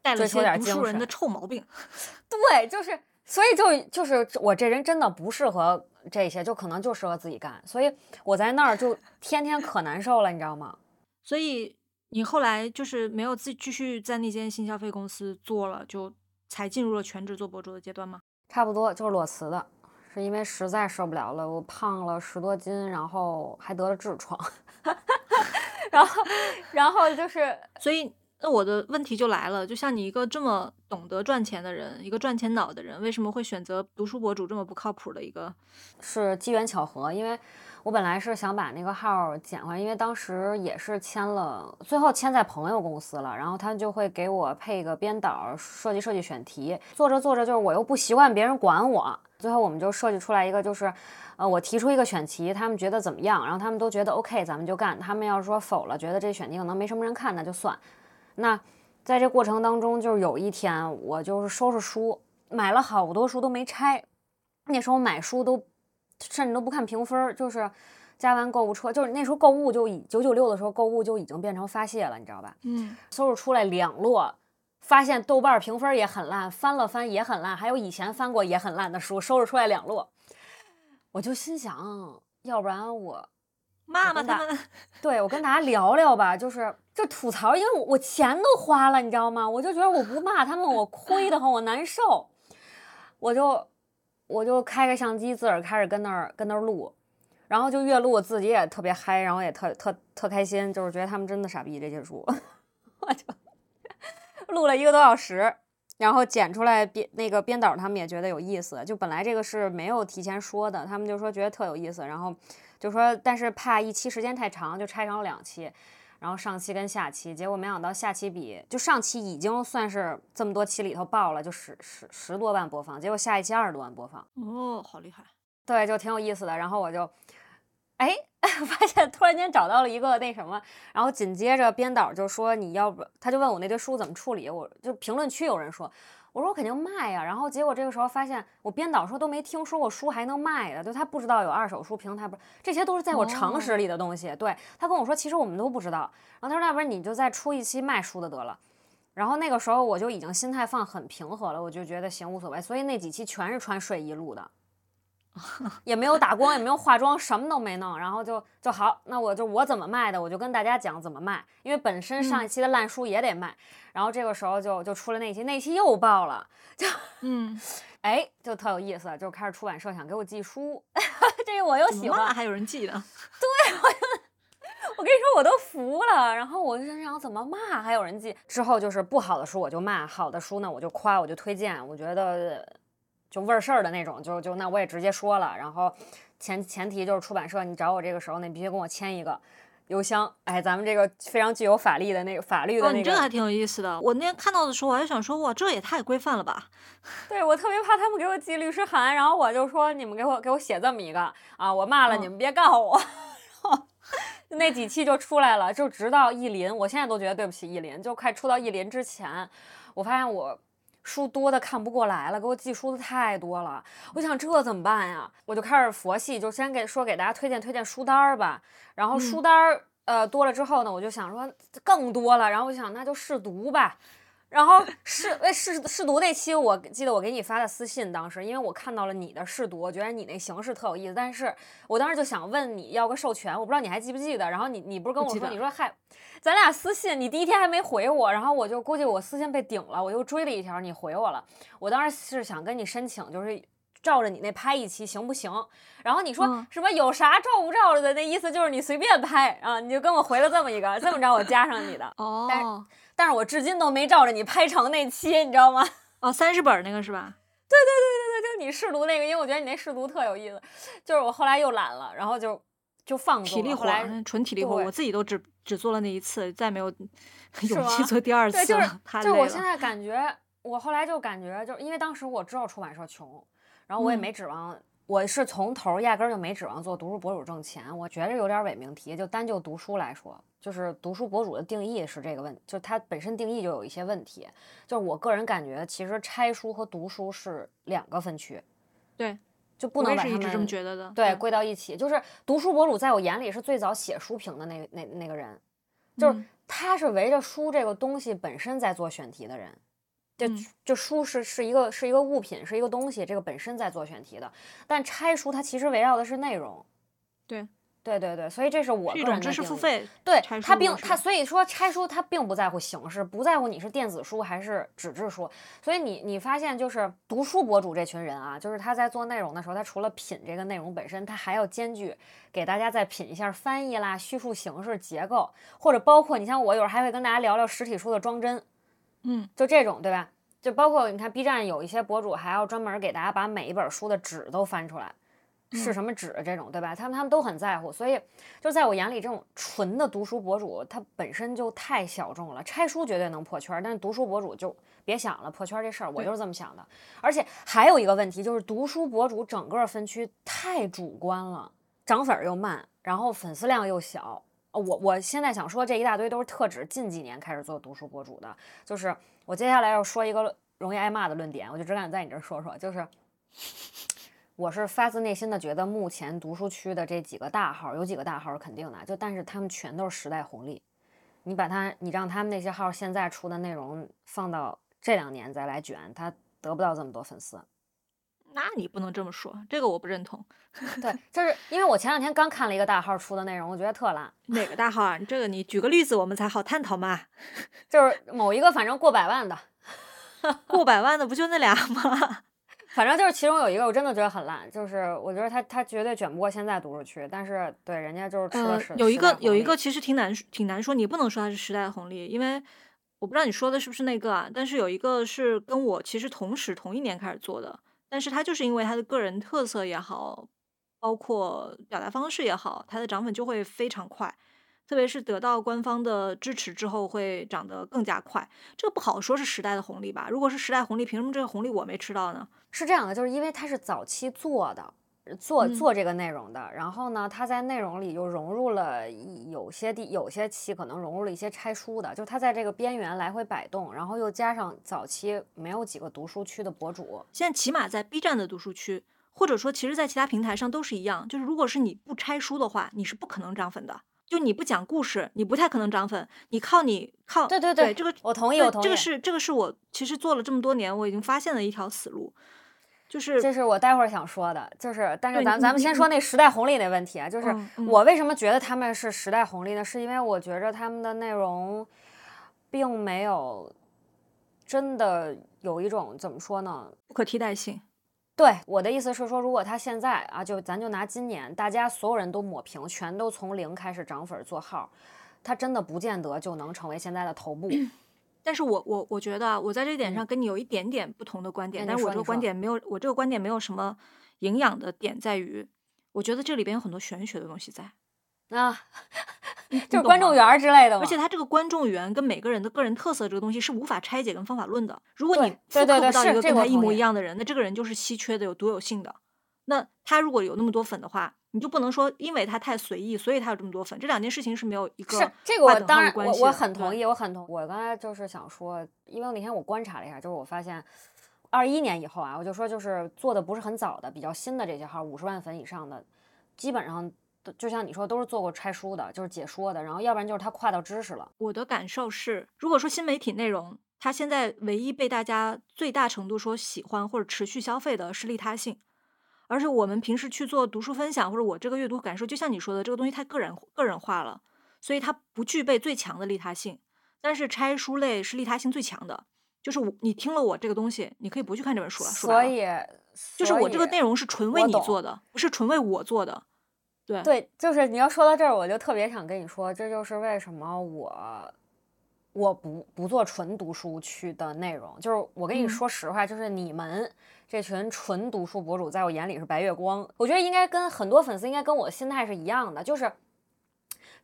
带了追求点些读书精神人的臭毛病。对，就是，所以就就是我这人真的不适合这些，就可能就适合自己干，所以我在那儿就天天可难受了，你知道吗？(laughs) 所以你后来就是没有自己继续在那间新消费公司做了，就才进入了全职做博主的阶段吗？差不多就是裸辞的，是因为实在受不了了，我胖了十多斤，然后还得了痔疮，(laughs) 然后然后就是所以，那我的问题就来了，就像你一个这么懂得赚钱的人，一个赚钱脑的人，为什么会选择读书博主这么不靠谱的一个？是机缘巧合，因为我本来是想把那个号儿捡回来，因为当时也是签了，最后签在朋友公司了，然后他就会给我配一个编导，设计设计选题，做着做着就是我又不习惯别人管我，最后我们就设计出来一个就是，呃，我提出一个选题，他们觉得怎么样，然后他们都觉得 OK，咱们就干，他们要是说否了，觉得这选题可能没什么人看，那就算。那在这过程当中，就是有一天我就是收拾书，买了好多书都没拆，那时候买书都甚至都不看评分儿，就是加完购物车，就是那时候购物就已九九六的时候购物就已经变成发泄了，你知道吧？嗯，收拾出来两摞，发现豆瓣儿评分也很烂，翻了翻也很烂，还有以前翻过也很烂的书，收拾出来两摞，我就心想，要不然我骂骂他们。(laughs) 对我跟大家聊聊吧，就是就吐槽，因为我我钱都花了，你知道吗？我就觉得我不骂他们，我亏得很，我难受，我就我就开个相机，自个儿开始跟那儿跟那儿录，然后就越录我自己也特别嗨，然后也特特特开心，就是觉得他们真的傻逼这些书，(laughs) 我就录了一个多小时。然后剪出来编那个编导他们也觉得有意思，就本来这个是没有提前说的，他们就说觉得特有意思，然后就说但是怕一期时间太长，就拆成了两期，然后上期跟下期，结果没想到下期比就上期已经算是这么多期里头爆了，就十十十多万播放，结果下一期二十多万播放，哦，好厉害！对，就挺有意思的。然后我就，哎，(laughs) 发现突然间找到了一个那什么，然后紧接着编导就说你要不，他就问我那堆书怎么处理，我就评论区有人说。我说我肯定卖呀，然后结果这个时候发现，我编导说都没听说过书还能卖的，就他不知道有二手书平台，不是这些都是在我常识里的东西。对他跟我说，其实我们都不知道。然后他说，要不然你就再出一期卖书的得了。然后那个时候我就已经心态放很平和了，我就觉得行无所谓，所以那几期全是穿睡衣录的。(laughs) 也没有打光，也没有化妆，什么都没弄，然后就就好，那我就我怎么卖的，我就跟大家讲怎么卖，因为本身上一期的烂书也得卖，然后这个时候就就出了那期，那期又爆了，就嗯，(laughs) 哎就特有意思，就开始出版社想给我寄书，(laughs) 这个我又喜欢，骂还有人记得？我跟你说我都服了，然后我就想怎么骂还有人寄，之后就是不好的书我就骂，好的书呢我就夸，我就推荐，我觉得。就味儿事儿的那种，就就那我也直接说了，然后前前提就是出版社你找我这个时候，你必须跟我签一个邮箱，哎，咱们这个非常具有法律的那个法律的哦，那个，你这个还挺有意思的。我那天看到的时候，我还想说，哇，这也太规范了吧！(laughs) 对我特别怕他们给我寄律师函，然后我就说你们给我给我写这么一个啊，我骂了嗯你们别告我，(laughs) 然后 (laughs) 那几期就出来了，就直到意林，我现在都觉得对不起意林，就快出到意林之前，我发现我。书多的看不过来了，给我寄书的太多了，我想这怎么办呀？我就开始佛系，就先给说给大家推荐推荐书单儿吧。然后书单儿、呃多了之后呢，我就想说更多了，然后我就想那就试读吧。然后试哎试试读那期，我记得我给你发的私信，当时因为我看到了你的试读，我觉得你那形式特有意思，但是我当时就想问你要个授权，我不知道你还记不记得。然后你你不是跟我说，你说嗨，咱俩私信，你第一天还没回我，然后我就估计我私信被顶了，我又追了一条，你回我了。我当时是想跟你申请，就是照着你那拍一期行不行？然后你说什么有啥照不照着的，那意思就是你随便拍啊，你就跟我回了这么一个，这么着我加上你的哦。(laughs) 但是我至今都没照着你拍成那期，你知道吗？(laughs) 哦，三十本那个是吧？(laughs) 对对对对对，就是你试读那个，因为我觉得你那试读特有意思。就是我后来又懒了，然后就就放体力活，纯体力活。我自己都只只做了那一次，再没有 (laughs) 勇气做第二次了。就是就我现在感觉，我后来就感觉，就是因为当时我知道出版社穷，然后我也没指望。我是从头压根儿就没指望做读书博主挣钱，我觉着有点伪命题。就单就读书来说，就是读书博主的定义是这个问，就它本身定义就有一些问题。就是我个人感觉，其实拆书和读书是两个分区，对，就不能把他们这么觉得的，对，归到一起。就是读书博主在我眼里是最早写书评的那那那个人，就是他是围着书这个东西本身在做选题的人。就就书是是一个是一个物品是一个东西，这个本身在做选题的，但拆书它其实围绕的是内容。对对对对，所以这是我一种知识付费。对，他并他所以说拆书他并不在乎形式，不在乎你是电子书还是纸质书。所以你你发现就是读书博主这群人啊，就是他在做内容的时候，他除了品这个内容本身，他还要兼具给大家再品一下翻译啦、叙述形式、结构，或者包括你像我有时候还会跟大家聊聊实体书的装帧。嗯，就这种对吧？就包括你看 B 站有一些博主还要专门给大家把每一本书的纸都翻出来，是什么纸这种对吧？他们他们都很在乎，所以就在我眼里，这种纯的读书博主他本身就太小众了。拆书绝对能破圈，但是读书博主就别想了，破圈这事儿我就是这么想的。而且还有一个问题就是，读书博主整个分区太主观了，涨粉又慢，然后粉丝量又小。我我现在想说这一大堆都是特指近几年开始做读书博主的，就是我接下来要说一个容易挨骂的论点，我就只敢在你这儿说说，就是我是发自内心的觉得目前读书区的这几个大号，有几个大号是肯定的，就但是他们全都是时代红利，你把他你让他们那些号现在出的内容放到这两年再来卷，他得不到这么多粉丝。那你不能这么说，这个我不认同。对，(laughs) 就是因为我前两天刚看了一个大号出的内容，我觉得特烂。哪个大号啊？这个你举个例子，我们才好探讨嘛。就是某一个反正过百万的，(laughs) 过百万的不就那俩吗？反正就是其中有一个，我真的觉得很烂。就是我觉得他他绝对卷不过现在读书区，但是对人家就是吃的是。有一个有一个其实挺难挺难说，你不能说它是时代的红利，因为我不知道你说的是不是那个啊。但是有一个是跟我其实同时同一年开始做的。但是他就是因为他的个人特色也好，包括表达方式也好，他的涨粉就会非常快，特别是得到官方的支持之后，会涨得更加快。这个不好说是时代的红利吧？如果是时代红利，凭什么这个红利我没吃到呢？是这样的，就是因为它是早期做的。做做这个内容的，然后呢，他在内容里又融入了有些地有些期可能融入了一些拆书的，就他在这个边缘来回摆动，然后又加上早期没有几个读书区的博主，现在起码在 B 站的读书区，或者说其实在其他平台上都是一样，就是如果是你不拆书的话，你是不可能涨粉的，就你不讲故事，你不太可能涨粉，你靠你靠对对对，这个我同意我同意，这个是这个是我其实做了这么多年我已经发现的一条死路。就是，这是我待会儿想说的，就是，但是咱咱们先说那时代红利那问题啊，就是我为什么觉得他们是时代红利呢？是因为我觉着他们的内容，并没有真的有一种怎么说呢，不可替代性。对，我的意思是说，如果他现在啊，就咱就拿今年，大家所有人都抹平，全都从零开始涨粉做号，他真的不见得就能成为现在的头部。但是我我我觉得我在这点上跟你有一点点不同的观点，但是我这个观点没有我这个观点没有什么营养的点在于，我觉得这里边有很多玄学的东西在啊，(laughs) 就是观众缘之类的。而且他这个观众缘跟每个人的个人特色这个东西是无法拆解跟方法论的。如果你复刻不到一个跟他一模一样的人，那这个人就是稀缺的、有独有性的。那他如果有那么多粉的话。你就不能说，因为他太随意，所以他有这么多粉。这两件事情是没有一个是这个我当然我我很同意，我很同。我刚才就是想说，因为那天我观察了一下，就是我发现二一年以后啊，我就说就是做的不是很早的、比较新的这些号，五十万粉以上的，基本上就像你说，都是做过拆书的，就是解说的，然后要不然就是他跨到知识了。我的感受是，如果说新媒体内容。它现在唯一被大家最大程度说喜欢或者持续消费的是利他性。而且我们平时去做读书分享，或者我这个阅读感受，就像你说的，这个东西太个人个人化了，所以它不具备最强的利他性。但是拆书类是利他性最强的，就是我你听了我这个东西，你可以不去看这本书了。所以，就是我这个内容是纯为你做的，不是纯为我做的。对对，就是你要说到这儿，我就特别想跟你说，这就是为什么我我不不做纯读书区的内容。就是我跟你嗯说实话，就是你们这群纯读书博主，在我眼里是白月光。我觉得应该跟很多粉丝应该跟我心态是一样的，就是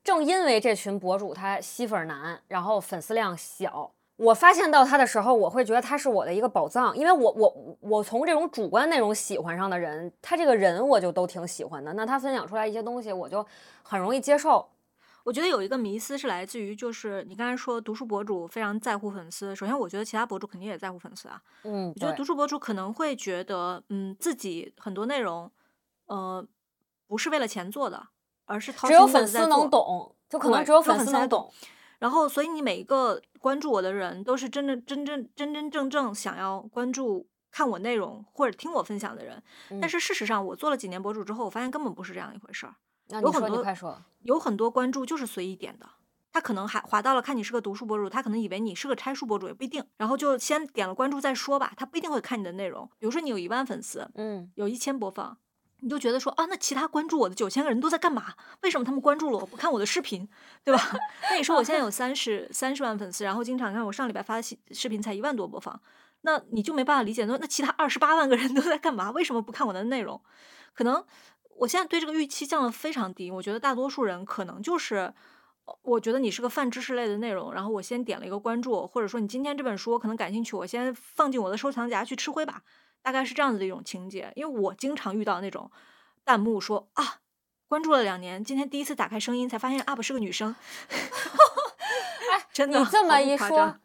正因为这群博主他吸粉难，然后粉丝量小。我发现到他的时候，我会觉得他是我的一个宝藏，因为我我我从这种主观内容喜欢上的人，他这个人我就都挺喜欢的。那他分享出来一些东西，我就很容易接受。我觉得有一个迷思是来自于，就是你刚才说读书博主非常在乎粉丝。首先，我觉得其他博主肯定也在乎粉丝啊。嗯，对我觉得读书博主可能会觉得，嗯，自己很多内容，呃，不是为了钱做的，而是掏只有粉丝能。懂，就可能只有粉丝才丝能懂。然后，所以你每一个关注我的人，都是真正真正真真正正想要关注、看我内容或者听我分享的人。但嗯是事实上，我做了几年博主之后，我发现根本不是这样一回事儿。那你说，你有很多快说。有很多关注就是随意点的，他可能还划到了看你是个读书博主，他可能以为你是个拆书博主，也不一定，然后就先点了关注再说吧，他不一定会看你的内容。比如说你有一万粉丝，嗯，有一千播放，你就觉得说啊，那其他关注我的九千个人都在干嘛？为什么他们关注了我不看我的视频，对吧？(laughs) 那你说我现在有三十三十万粉丝，然后经常看我上礼拜发的视频才一万多播放，那你就没办法理解说那其他二十八万个人都在干嘛？为什么不看我的内容？可能我现在对这个预期降得非常低，我觉得大多数人可能就是。我觉得你是个泛知识类的内容，然后我先点了一个关注，或者说你今天这本书我可能感兴趣，我先放进我的收藏夹去吃灰吧，大概是这样子的一种情节。因为我经常遇到那种弹幕说啊，关注了两年，今天第一次打开声音才发现 UP 是个女生，(laughs) 哎真的你这么一说，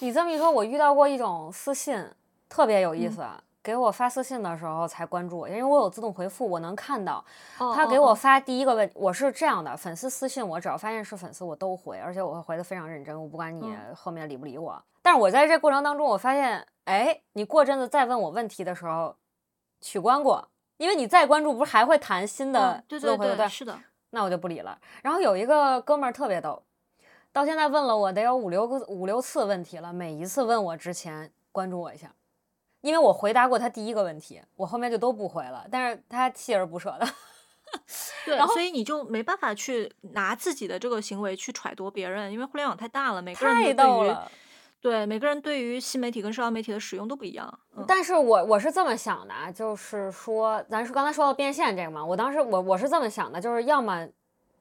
你这么一说，我遇到过一种私信，特别有意嗯思。给我发私信的时候才关注我，因为我有自动回复，我能看到。哦他给我发第一个问，我是这样的，粉丝私信我，只要发现是粉丝，我都回，而且我会回的非常认真，我不管你嗯后面理不理我。但是我在这过程当中，我发现，哎，你过阵子再问我问题的时候，取关过，因为你再关注，不是还会弹新的嗯对自动回复？对对，是的，那我就不理了。然后有一个哥们儿特别逗，到现在问了我得有五六个五六次问题了，每一次问我之前关注我一下，因为我回答过他第一个问题，我后面就都不回了，但是他锲而不舍的。(laughs) 对然，后所以你就没办法去拿自己的这个行为去揣度别人，因为互联网太大了，每个人太都对于逗了。对每个人对于新媒体跟社交媒体的使用都不一样。但是我我是这么想的啊，就是说，咱是刚才说到变现这个嘛，我当时我我是这么想的，就是要么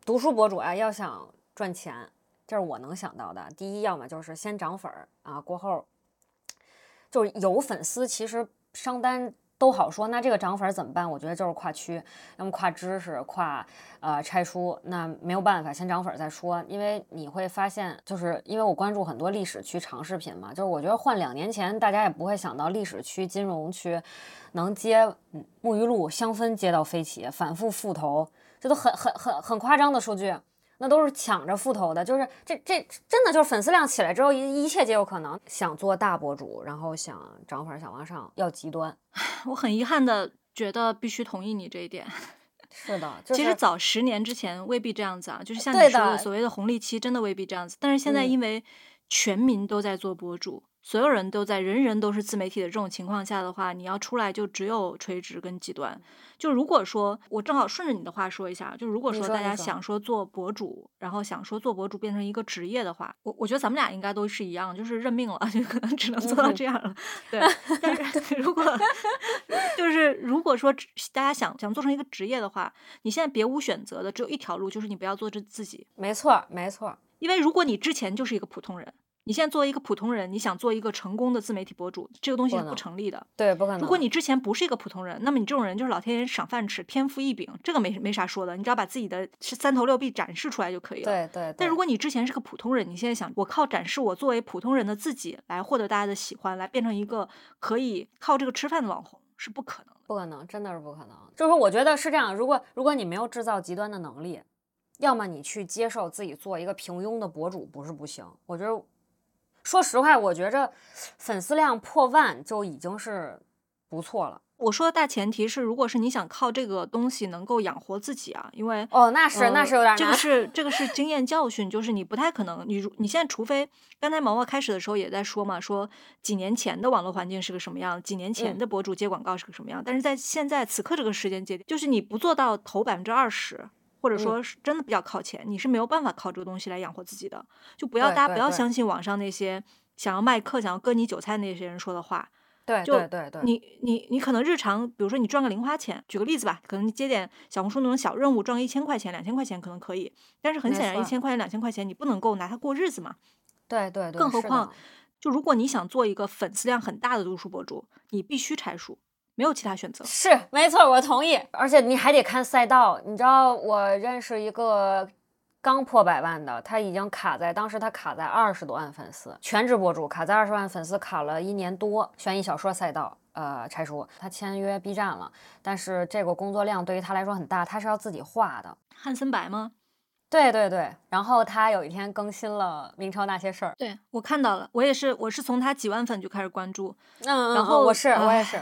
读书博主啊要想赚钱，这是我能想到的。第一，要么就是先涨粉儿啊，过后就是有粉丝，其实商单都好说。那这个涨粉怎么办？我觉得就是跨区，要么跨知识，跨呃拆书。那没有办法，先涨粉再说。因为你会发现，就是因为我关注很多历史区长视频嘛，就是我觉得换两年前，大家也不会想到历史区、金融区能接沐浴露、香氛接到飞起，反复复投，这都很很很很夸张的数据。那都是抢着复投的，就是这这真的就是粉丝量起来之后，一一切皆有可能。想做大博主，然后想涨粉，想往上，要极端。(sighs) 我很遗憾的觉得必须同意你这一点。(laughs) 是的，就是、其实早十年之前未必这样子啊，就是像你说的的所谓的红利期，真的未必这样子。但是现在嗯因为全民都在做博主，所有人都在，人人都是自媒体的这种情况下的话，你要出来就只有垂直跟极端。就如果说我正好顺着你的话说一下，就如果说大家想说做博主，然后想说做博主变成一个职业的话，我我觉得咱们俩应该都是一样，就是认命了，就可能只能做到嗯这样了。对，(laughs) 但是如果就是如果说大家想想做成一个职业的话，你现在别无选择的，只有一条路，就是你不要做这自己。没错，没错。因为如果你之前就是一个普通人，你现在作为一个普通人，你想做一个成功的自媒体博主，这个东西是不成立的。对，不可能。如果你之前不是一个普通人，那么你这种人就是老天爷赏饭吃，天赋异禀，这个没没啥说的，你只要把自己的是三头六臂展示出来就可以了。对对，但如果你之前是个普通人，你现在想我靠展示我作为普通人的自己来获得大家的喜欢，来变成一个可以靠这个吃饭的网红，是不可能的。不可能，真的是不可能。就是说我觉得是这样，如果如果你没有制造极端的能力，要么你去接受自己做一个平庸的博主不是不行，我觉得说实话，我觉着粉丝量破万就已经是不错了。我说的大前提是，如果是你想靠这个东西能够养活自己啊，因为哦，那是、那是有点难。这个是 (laughs) 这个是经验教训，就是你不太可能，你你现在除非刚才毛毛开始的时候也在说嘛，说几年前的网络环境是个什么样，几年前的博主接广告是个什么样，但是在现在此刻这个时间节点，就是你不做到投百分之二十。或者说是真的比较靠前，你是没有办法靠这个东西来养活自己的。就不要大家不要相信网上那些想要卖课、想要割你韭菜那些人说的话。对，对对对。你你你可能日常，比如说你赚个零花钱，举个例子吧，可能你接点小红书那种小任务，赚个一千块钱、两千块钱可能可以。但是很显然，一千块钱、两千块钱你不能够拿它过日子嘛。对对对。更何况，就如果你想做一个粉丝量很大的读书博主，你必须拆书。没有其他选择，是没错，我同意。而且你还得看赛道，你知道，我认识一个刚破百万的，他已经卡在当时他卡在二十多万粉丝，全职博主卡在二十万粉丝，卡了一年多。悬疑小说赛道，呃，柴叔，他签约 B 站了，但是这个工作量对于他来说很大，他是要自己画的。汉森白吗？对对对。然后他有一天更新了《明朝那些事儿》，对我看到了，我也是，我是从他几万粉就开始关注，嗯，然后我是我也是。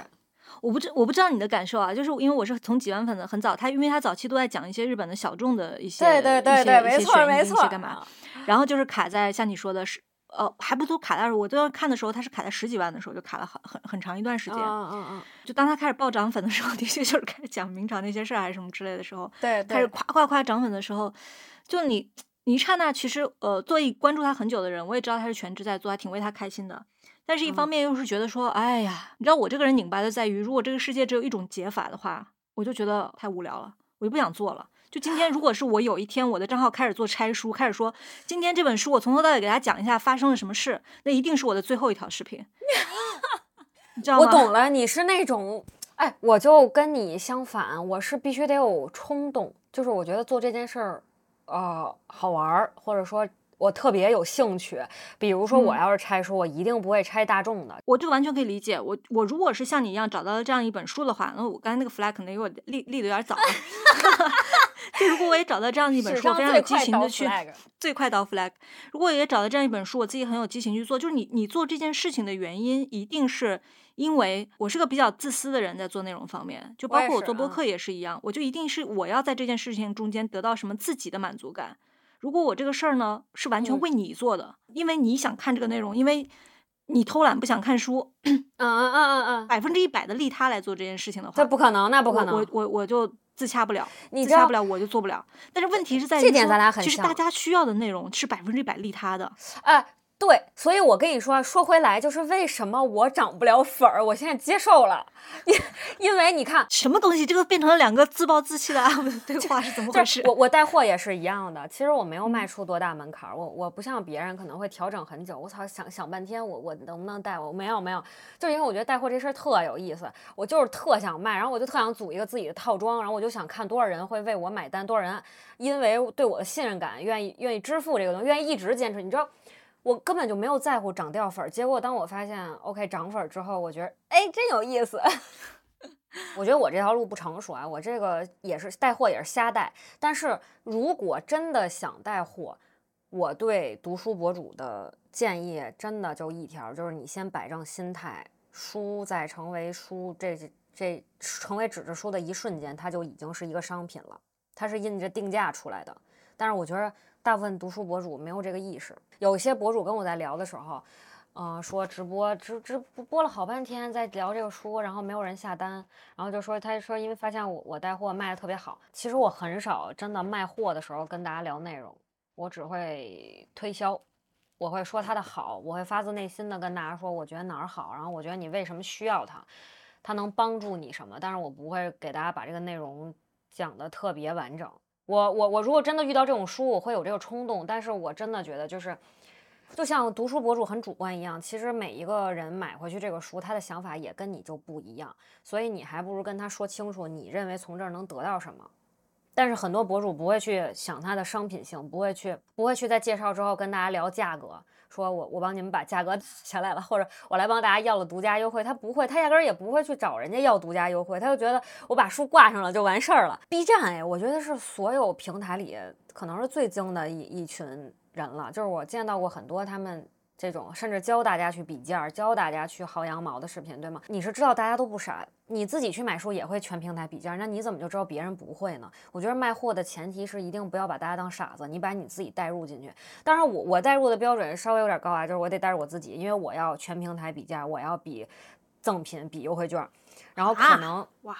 我不知我不知道你的感受啊，就是因为我是从几万粉的很早，他因为他早期都在讲一些日本的小众的一些对对对对，没错没错，干嘛？然后就是卡在像你说的是，呃，还不都卡在我都要看的时候，他是卡在十几万的时候就卡了很很很长一段时间。嗯嗯嗯。就当他开始暴涨粉的时候，(laughs) 的确就是开始讲明朝那些事儿还是什么之类的时候，对，开始夸夸夸涨粉的时候，就你你一刹那，其实呃，作为关注他很久的人，我也知道他是全职在做，还挺为他开心的。但是，一方面又是觉得说，哎呀，你知道我这个人拧巴的在于，如果这个世界只有一种解法的话，我就觉得太无聊了，我就不想做了。就今天，如果是我有一天我的账号开始做拆书，开始说今天这本书我从头到尾给大家讲一下发生了什么事，那一定是我的最后一条视频。(laughs) 你知道吗？我懂了，你是那种，哎，我就跟你相反，我是必须得有冲动，就是我觉得做这件事儿，呃，好玩儿，或者说。我特别有兴趣，比如说我要是拆书，我一定不会拆大众的。我就完全可以理解。我我如果是像你一样找到了这样一本书的话，那我刚才那个 flag 可能有点立立的有点早。(laughs) 就如果我也找到这样一本书，非常有激情的去最快到 flag。如果也找到这样一本书，我自己很有激情去做。就是你你做这件事情的原因，一定是因为我是个比较自私的人，在做内容方面，就包括我做播客也是一样，我就一定是我要在这件事情中间得到什么自己的满足感。如果我这个事儿呢是完全为你做的，因为你想看这个内容，因为你偷懒不想看书，嗯嗯嗯嗯嗯，百分之一百的利他来做这件事情的话，这不可能，那不可能，我我我就自洽不了，你自洽不了我就做不了。但是问题是在于，这点咱俩很其实大家需要的内容是百分之一百利他的，哎。对，所以我跟你说，说回来就是为什么我涨不了粉儿，我现在接受了，因因为你看什么东西，这个变成了两个自暴自弃的 (laughs) 对话是怎么回事？我我带货也是一样的，其实我没有迈出多大门槛儿，我我不像别人可能会调整很久，我操想想半天，我我能不能带？我没有没有，就因为我觉得带货这事儿特有意思，我就是特想卖，然后我就特想组一个自己的套装，然后我就想看多少人会为我买单，多少人因为对我的信任感愿意愿意支付这个东西，愿意一直坚持，你知道。我根本就没有在乎涨掉粉儿，结果当我发现 OK 涨粉儿之后，我觉得哎真有意思。(laughs) 我觉得我这条路不成熟啊，我这个也是带货也是瞎带。但是如果真的想带货，我对读书博主的建议真的就一条，就是你先摆正心态，书在成为书这这成为纸质书的一瞬间，它就已经是一个商品了，它是印着定价出来的。但是我觉得。大部分读书博主没有这个意识，有些博主跟我在聊的时候，嗯，说直播直直播了好半天在聊这个书，然后没有人下单，然后就说他说因为发现我我带货卖的特别好，其实我很少真的卖货的时候跟大家聊内容，我只会推销，我会说它的好，我会发自内心的跟大家说我觉得哪儿好，然后我觉得你为什么需要它，它能帮助你什么，但是我不会给大家把这个内容讲的特别完整。我我我如果真的遇到这种书，我会有这个冲动，但是我真的觉得就是，就像读书博主很主观一样，其实每一个人买回去这个书，他的想法也跟你就不一样，所以你还不如跟他说清楚，你认为从这儿能得到什么。但是很多博主不会去想它的商品性，不会去不会去在介绍之后跟大家聊价格。说我我帮你们把价格 (laughs) 下来了，或者我来帮大家要了独家优惠，他不会，他压根儿也不会去找人家要独家优惠，他就觉得我把书挂上了就完事儿了。B 站哎，我觉得是所有平台里可能是最精的一一群人了，就是我见到过很多他们这种甚至教大家去比价、教大家去薅羊毛的视频，对吗？你是知道大家都不傻，你自己去买书也会全平台比价，那你怎么就知道别人不会呢？我觉得卖货的前提是一定不要把大家当傻子，你把你自己带入进去。当然，我我带入的标准稍微有点高啊，就是我得带入我自己，因为我要全平台比价，我要比赠品、比优惠券，然后可能哇。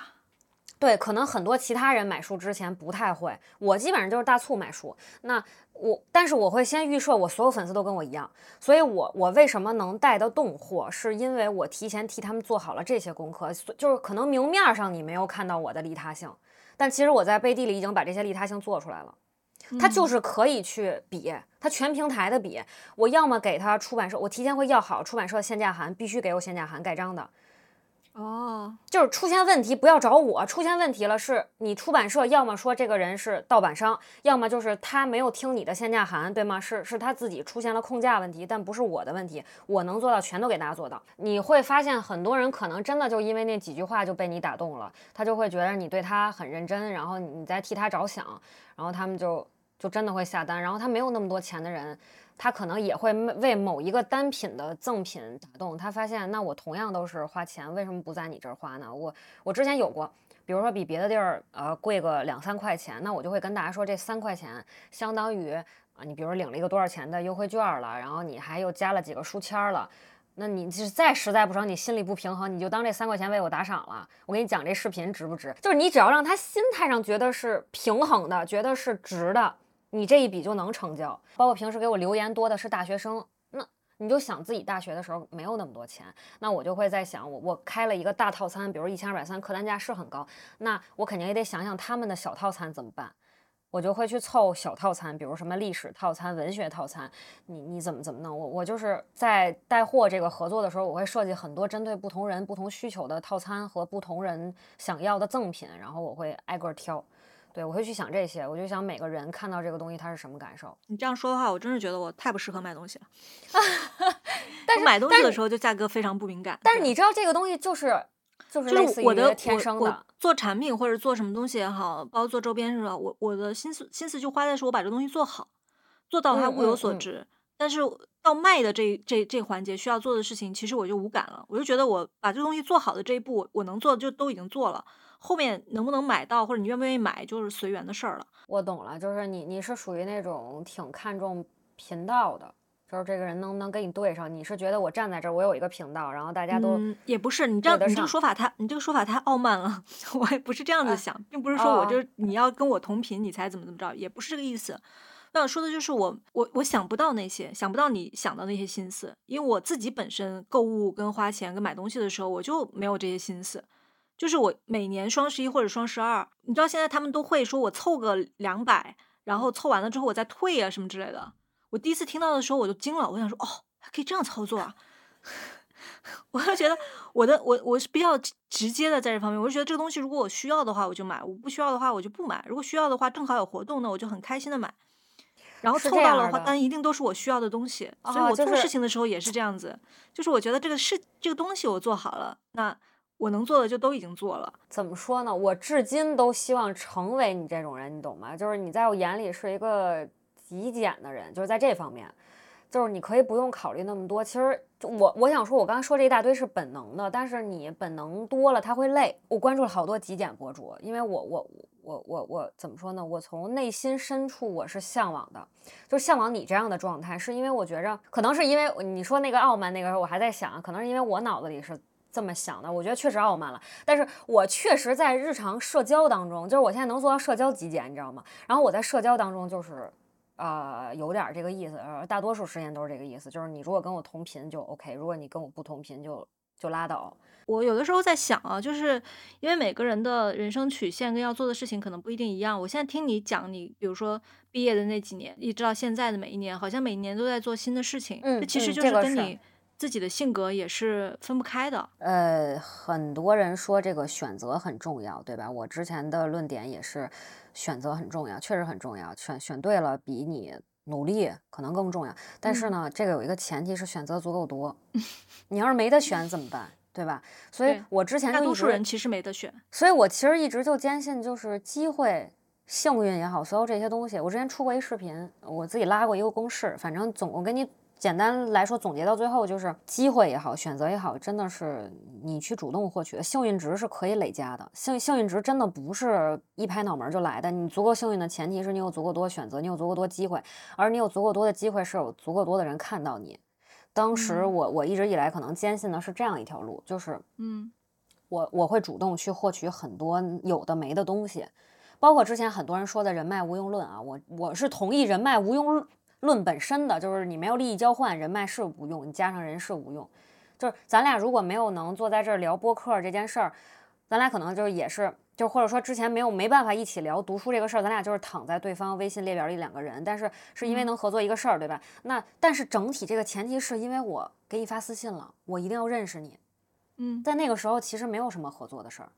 对，可能很多其他人买书之前不太会，我基本上就是大促买书。那我，但是我会先预设我所有粉丝都跟我一样，所以我我为什么能带得动货，是因为我提前替他们做好了这些功课。就是可能明面上你没有看到我的利他性，但其实我在背地里已经把这些利他性做出来了。他就是可以去比，他全平台的比。我要么给他出版社，我提前会要好出版社限价函，必须给我限价函盖章的。哦，就是出现问题不要找我，出现问题了是你出版社，要么说这个人是盗版商，要么就是他没有听你的限价函，对吗？是是他自己出现了控价问题，但不是我的问题，我能做到全都给大家做到。你会发现很多人可能真的就因为那几句话就被你打动了，他就会觉得你对他很认真，然后你在替他着想，然后他们就就真的会下单，然后他没有那么多钱的人。他可能也会为某一个单品的赠品打动，他发现那我同样都是花钱，为什么不在你这儿花呢？我我之前有过，比如说比别的地儿呃贵个两三块钱，那我就会跟大家说，这三块钱相当于啊，你比如说领了一个多少钱的优惠券了，然后你还又加了几个书签了，那你是再实在不成，你心里不平衡，你就当这三块钱为我打赏了。我给你讲这视频值不值？就是你只要让他心态上觉得是平衡的，觉得是值的。你这一笔就能成交，包括平时给我留言多的是大学生，那你就想自己大学的时候没有那么多钱，那我就会在想，我我开了一个大套餐，比如一千二百三，客单价是很高，那我肯定也得想想他们的小套餐怎么办，我就会去凑小套餐，比如什么历史套餐、文学套餐，你你怎么怎么弄？我我就是在带货这个合作的时候，我会设计很多针对不同人、不同需求的套餐和不同人想要的赠品，然后我会挨个挑。对，我会去想这些，我就想每个人看到这个东西他是什么感受。你这样说的话，我真是觉得我太不适合卖东西了。(laughs) 但是买东西的时候就价格非常不敏感。但是你知道这个东西就是就是就是我的天生的。做产品或者做什么东西也好，包括做周边是吧？我我的心思心思就花在说我把这东西做好，做到它物有所值。但是到卖的这这这环节需要做的事情，其实我就无感了。我就觉得我把这东西做好的这一步，我能做的就都已经做了。后面能不能买到，或者你愿不愿意买，就是随缘的事儿了。我懂了，就是你你是属于那种挺看重频道的，就是这个人能不能跟你对上。你是觉得我站在这儿，我有一个频道，然后大家都也不是你这样，你这个说法太你这个说法太傲慢了。(laughs) 我也不是这样子想，并不是说我就是你要跟我同频，你才怎么怎么着，也不是这个意思。我想说的就是我我我想不到那些，想不到你想到那些心思，因为我自己本身购物跟花钱跟买东西的时候，我就没有这些心思。就是我每年双十一或者双十二，你知道现在他们都会说我凑个两百，然后凑完了之后我再退啊什么之类的。我第一次听到的时候我就惊了，我想说哦，还可以这样操作啊！(laughs) 我就觉得我的我我是比较直接的在这方面，我就觉得这个东西如果我需要的话我就买，我不需要的话我就不买。如果需要的话正好有活动，那我就很开心的买。然后凑到了话，但一定都是我需要的东西，所以我做事情的时候也是这样子，就是我觉得这个事这个东西我做好了，那。我能做的就都已经做了。怎么说呢？我至今都希望成为你这种人，你懂吗？就是你在我眼里是一个极简的人，就是在这方面，就是你可以不用考虑那么多。其实我我想说，我刚刚说这一大堆是本能的，但是你本能多了，他会累。我关注了好多极简博主，因为我我我我我怎么说呢？我从内心深处我是向往的，就是向往你这样的状态，是因为我觉着可能是因为你说那个傲慢那个时候，我还在想，可能是因为我脑子里是。这么想的，我觉得确实傲慢了。但是我确实在日常社交当中，就是我现在能做到社交极简，你知道吗？然后我在社交当中就是，呃，有点这个意思。呃，大多数时间都是这个意思，就是你如果跟我同频就 OK，如果你跟我不同频就就拉倒。我有的时候在想啊，就是因为每个人的人生曲线跟要做的事情可能不一定一样。我现在听你讲，你比如说毕业的那几年，一直到现在的每一年，好像每一年都在做新的事情。嗯，其实就是跟你。自己的性格也是分不开的。呃，很多人说这个选择很重要，对吧？我之前的论点也是，选择很重要，确实很重要。选选对了，比你努力可能更重要。但是呢，这个有一个前提是选择足够多。(laughs) 你要是没得选怎么办？对吧？所以我之前大多数人其实没得选。所以我其实一直就坚信，就是机会、幸运也好，所有这些东西。我之前出过一视频，我自己拉过一个公式，反正总我给你。简单来说，总结到最后就是机会也好，选择也好，真的是你去主动获取的。幸运值是可以累加的，幸幸运值真的不是一拍脑门就来的。你足够幸运的前提是你有足够多选择，你有足够多机会，而你有足够多的机会是有足够多的人看到你。当时我我一直以来可能坚信的是这样一条路，就是嗯。我我会主动去获取很多有的没的东西，包括之前很多人说的人脉无用论啊，我我是同意人脉无用论本身的，就是你没有利益交换，人脉是无用，你加上人是无用。就是咱俩如果没有能坐在这儿聊播客这件事儿，咱俩可能就也是，就或者说之前没有没办法一起聊读书这个事儿，咱俩就是躺在对方微信列表里两个人，但是是因为能合作一个事儿，对吧？那但是整体这个前提是因为我给你发私信了，我一定要认识你。嗯，在那个时候其实没有什么合作的事儿，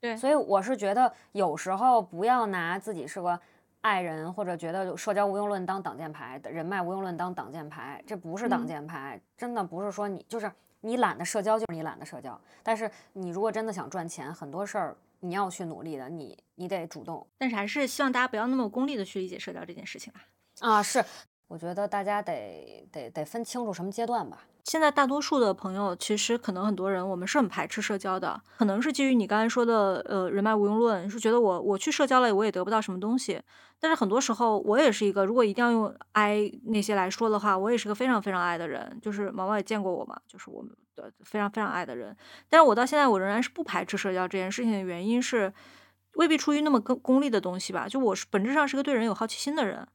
对，所以我是觉得有时候不要拿自己是个爱人或者觉得社交无用论当挡箭牌，人脉无用论当挡箭牌，这不是挡箭牌，真的不是说你就是你懒得社交就是你懒得社交，但是你如果真的想赚钱，很多事儿你要去努力的，你你得主动，但是还是希望大家不要那么功利的去理解社交这件事情啊。啊，是，我觉得大家得得得分清楚什么阶段吧。现在大多数的朋友，其实可能很多人，我们是很排斥社交的，可能是基于你刚才说的，呃，人脉无用论，是觉得我我去社交了，我也得不到什么东西。但是很多时候，我也是一个，如果一定要用 I 那些来说的话，我也是个非常非常爱的人。就是毛毛也见过我嘛，就是我们的非常非常爱的人。但是我到现在，我仍然是不排斥社交这件事情的原因是，未必出于那么功功利的东西吧。就我是本质上是个对人有好奇心的人，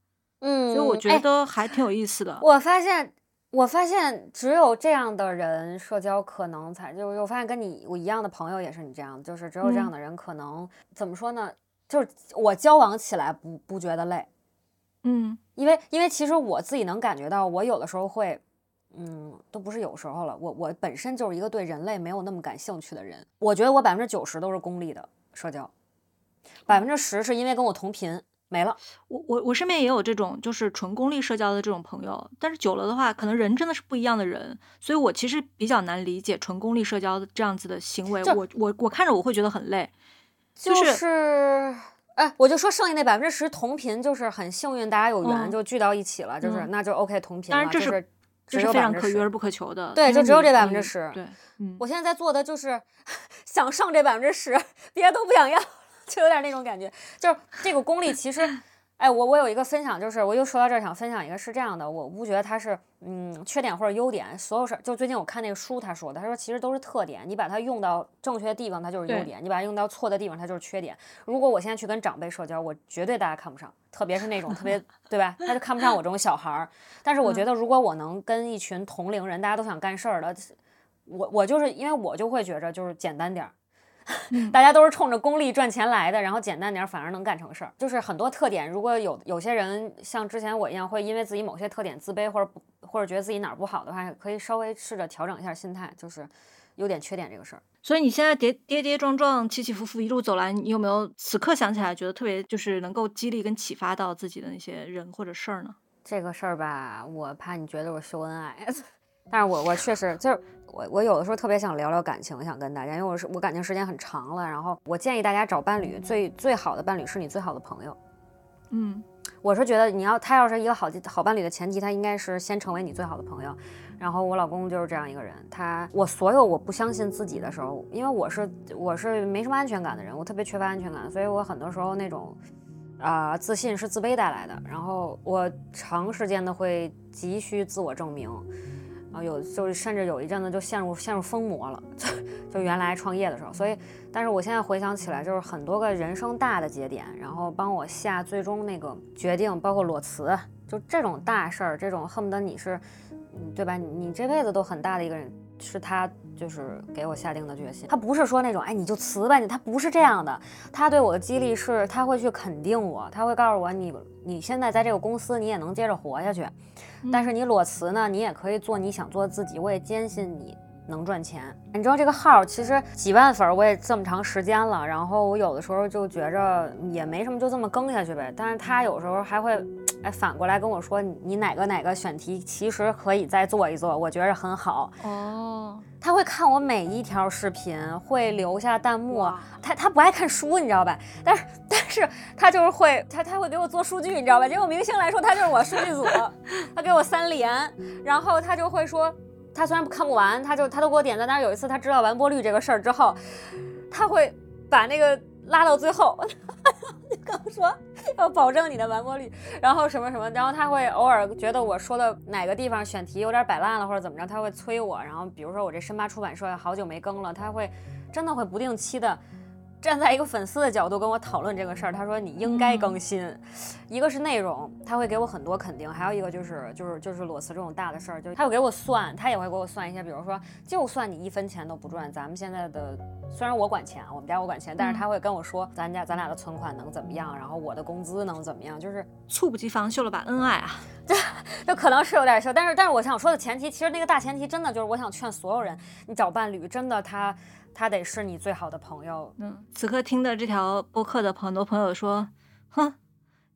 嗯，所以我觉得还挺有意思的。我发现。我发现只有这样的人社交可能才就我发现跟你我一样的朋友也是你这样，就是只有这样的人可能怎么说呢？就是我交往起来不不觉得累，嗯，因为因为其实我自己能感觉到，我有的时候会，嗯，都不是有时候了，我我本身就是一个对人类没有那么感兴趣的人，我觉得我百分之九十都是功利的社交，百分之十是因为跟我同频。没了，我我我身边也有这种就是纯功利社交的这种朋友，但是久了的话，可能人真的是不一样的人，所以我其实比较难理解纯功利社交的这样子的行为。我我我看着我会觉得很累，就是哎，我就说剩下那百分之十同频，就是很幸运，大家有缘就聚到一起了，就是那就 OK 同频。当然这是这是非常可遇而不可求的，对，就只有这百分之十。对，我现在在做的就是 (laughs) 想剩这百分之十，别的都不想要。就有点那种感觉，就是这个功力其实，(laughs) 哎，我我有一个分享，就是我又说到这儿，想分享一个是这样的，我不觉得它是嗯缺点或者优点，所有事儿就最近我看那个书他说的，他说其实都是特点，你把它用到正确的地方，它就是优点；你把它用到错的地方，它就是缺点。如果我现在去跟长辈社交，我绝对大家看不上，特别是那种特别 (laughs) 对吧，他就看不上我这种小孩儿。但是我觉得如果我能跟一群同龄人，大家都想干事儿的，我我就是因为我就会觉着就是简单点儿。大家都是冲着功利赚钱来的，然后简单点反而能干成事儿。就是很多特点，如果有有些人像之前我一样，会因为自己某些特点自卑或者不或者觉得自己哪儿不好的话，可以稍微试着调整一下心态，就是优点缺点这个事儿。所以你现在跌跌跌撞撞、起起伏伏一路走来，你有没有此刻想起来觉得特别就是能够激励跟启发到自己的那些人或者事儿呢？这个事儿吧，我怕你觉得我秀恩爱，但是我我确实就是。我我有的时候特别想聊聊感情，想跟大家，因为我是我感情时间很长了。然后我建议大家找伴侣，最最好的伴侣是你最好的朋友。嗯，我是觉得你要他要是一个好好伴侣的前提，他应该是先成为你最好的朋友。然后我老公就是这样一个人，他我所有我不相信自己的时候，因为我是我是没什么安全感的人，我特别缺乏安全感，所以我很多时候那种啊自信是自卑带来的。然后我长时间的会急需自我证明。啊，有就是甚至有一阵子就陷入陷入疯魔了，(laughs) 就就原来创业的时候，所以，但是我现在回想起来，就是很多个人生大的节点，然后帮我下最终那个决定，包括裸辞，就这种大事儿，这种恨不得你是，对吧？你这辈子都很大的一个人，是他就是给我下定的决心。他不是说那种，哎，你就辞吧，你他不是这样的，他对我的激励是，他会去肯定我，他会告诉我，你你现在在这个公司，你也能接着活下去。但是你裸辞呢，你也可以做你想做的自己。我也坚信你能赚钱。你知道这个号其实几万粉，我也这么长时间了。然后我有的时候就觉着也没什么，就这么更下去呗。但是他有时候还会，哎，反过来跟我说，你哪个哪个选题其实可以再做一做，我觉着很好。哦，他会看我每一条视频，会留下弹幕。他他不爱看书，你知道吧？但是但是他就是会，他他会给我做数据，你知道吧？结果明星来说，他就是我数据组，他给我三连，然后他就会说，他虽然看不完，他就他都给我点赞，但是有一次他知道完播率这个事儿之后，他会把那个拉到最后，(laughs) 就跟我说要保证你的完播率，然后什么什么，然后他会偶尔觉得我说的哪个地方选题有点摆烂了或者怎么着，他会催我，然后比如说我这深八出版社好久没更了，他会真的会不定期的。站在一个粉丝的角度跟我讨论这个事儿，他说你应该更新，一个是内容，他会给我很多肯定，还有一个就是就是就是裸辞这种大的事儿，就他会给我算，他也会给我算一些，比如说就算你一分钱都不赚，咱们现在的虽然我管钱，我们家我管钱，但是他会跟我说咱家咱俩的存款能怎么样，然后我的工资能怎么样，就是猝不及防秀了把恩爱啊！(laughs) 就可能是有点秀，但是但是我想说的前提，其实那个大前提真的就是我想劝所有人，你找伴侣真的他他得是你最好的朋友，嗯，此刻听的这条播客的很多朋友说，哼，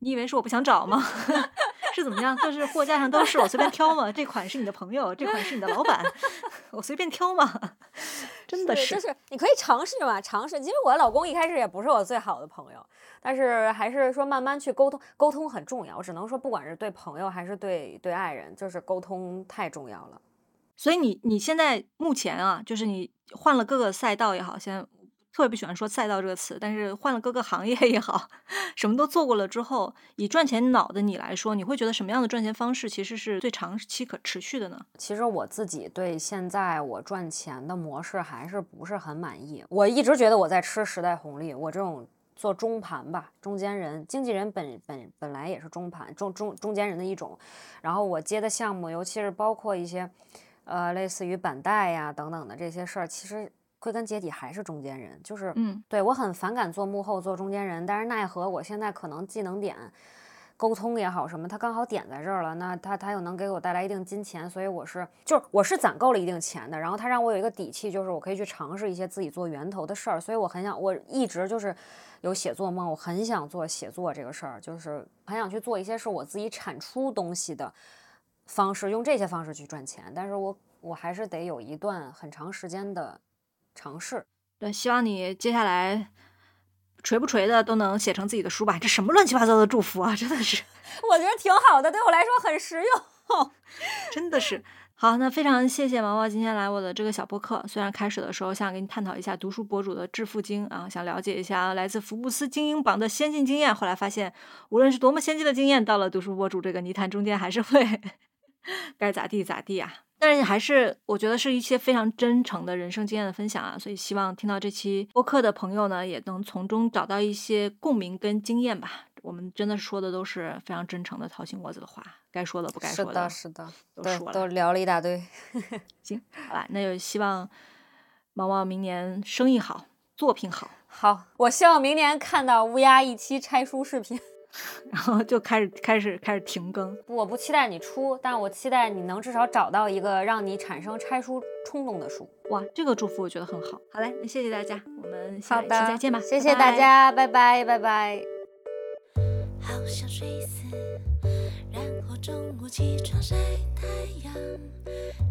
你以为是我不想找吗？(laughs) 是怎么样？就是货架上都是，我随便挑嘛？这款是你的朋友，这款是你的老板，(laughs) 我随便挑嘛？(laughs) 真的是，就是你可以尝试嘛，尝试。其实我老公一开始也不是我最好的朋友，但是还是说慢慢去沟通，沟通很重要。我只能说，不管是对朋友还是对对爱人，就是沟通太重要了。所以你你现在目前啊，就是你换了各个赛道也好，现在特别不喜欢说赛道这个词，但是换了各个行业 (laughs) 也好，什么都做过了之后，以赚钱脑的你来说，你会觉得什么样的赚钱方式其实是最长期可持续的呢？其实我自己对现在我赚钱的模式还是不是很满意。我一直觉得我在吃时代红利，我这种做中盘吧，中间人，经纪人本本本来也是中盘中中中间人的一种。然后我接的项目，尤其是包括一些。呃，类似于板带呀等等的这些事儿，其实归根结底还是中间人，就是，嗯，对我很反感做幕后做中间人，但是奈何我现在可能技能点沟通也好什么，他刚好点在这儿了，那他他又能给我带来一定金钱，所以我是就是我是攒够了一定钱的，然后他让我有一个底气，就是我可以去尝试一些自己做源头的事儿，所以我很想，我一直就是有写作梦，我很想做写作这个事儿，就是很想去做一些是我自己产出东西的。方式用这些方式去赚钱，但是我我还是得有一段很长时间的尝试。对，希望你接下来锤不锤的都能写成自己的书吧。这什么乱七八糟的祝福啊，真的是，(laughs) 我觉得挺好的，对我来说很实用，(laughs) 真的是。好，那非常谢谢毛毛今天来我的这个小播客。虽然开始的时候想跟你探讨一下读书博主的致富经啊，想了解一下来自福布斯精英榜的先进经验，后来发现无论是多么先进的经验，到了读书博主这个泥潭中间，还是会。该咋地咋地啊！但是还是我觉得是一些非常真诚的人生经验的分享啊，所以希望听到这期播客的朋友呢，也能从中找到一些共鸣跟经验吧。我们真的说的都是非常真诚的掏心窝子的话，该说的不该说的，是的，是的，都说了，都聊了一大堆。行，好吧，那就希望毛毛明年生意好，作品好。好，我希望明年看到乌鸦一期拆书视频。然后就开始开始开始停更。我不期待你出，但我期待你能至少找到一个让你产生拆书冲动的书。哇，这个祝福我觉得很好。好嘞，那谢谢大家，我们下期再见吧。谢谢大家，拜拜拜拜。好想睡死，然后中午起床晒太阳。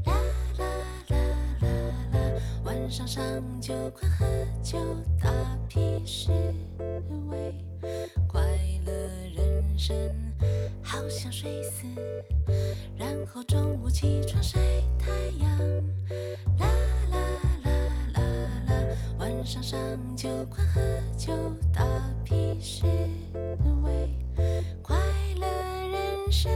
啦啦啦啦啦，晚上上酒馆喝酒打屁。快乐人生，好想睡死。然后中午起床晒太阳，啦啦啦啦啦，晚上上酒馆喝酒，打屁屎。喂，快乐人生。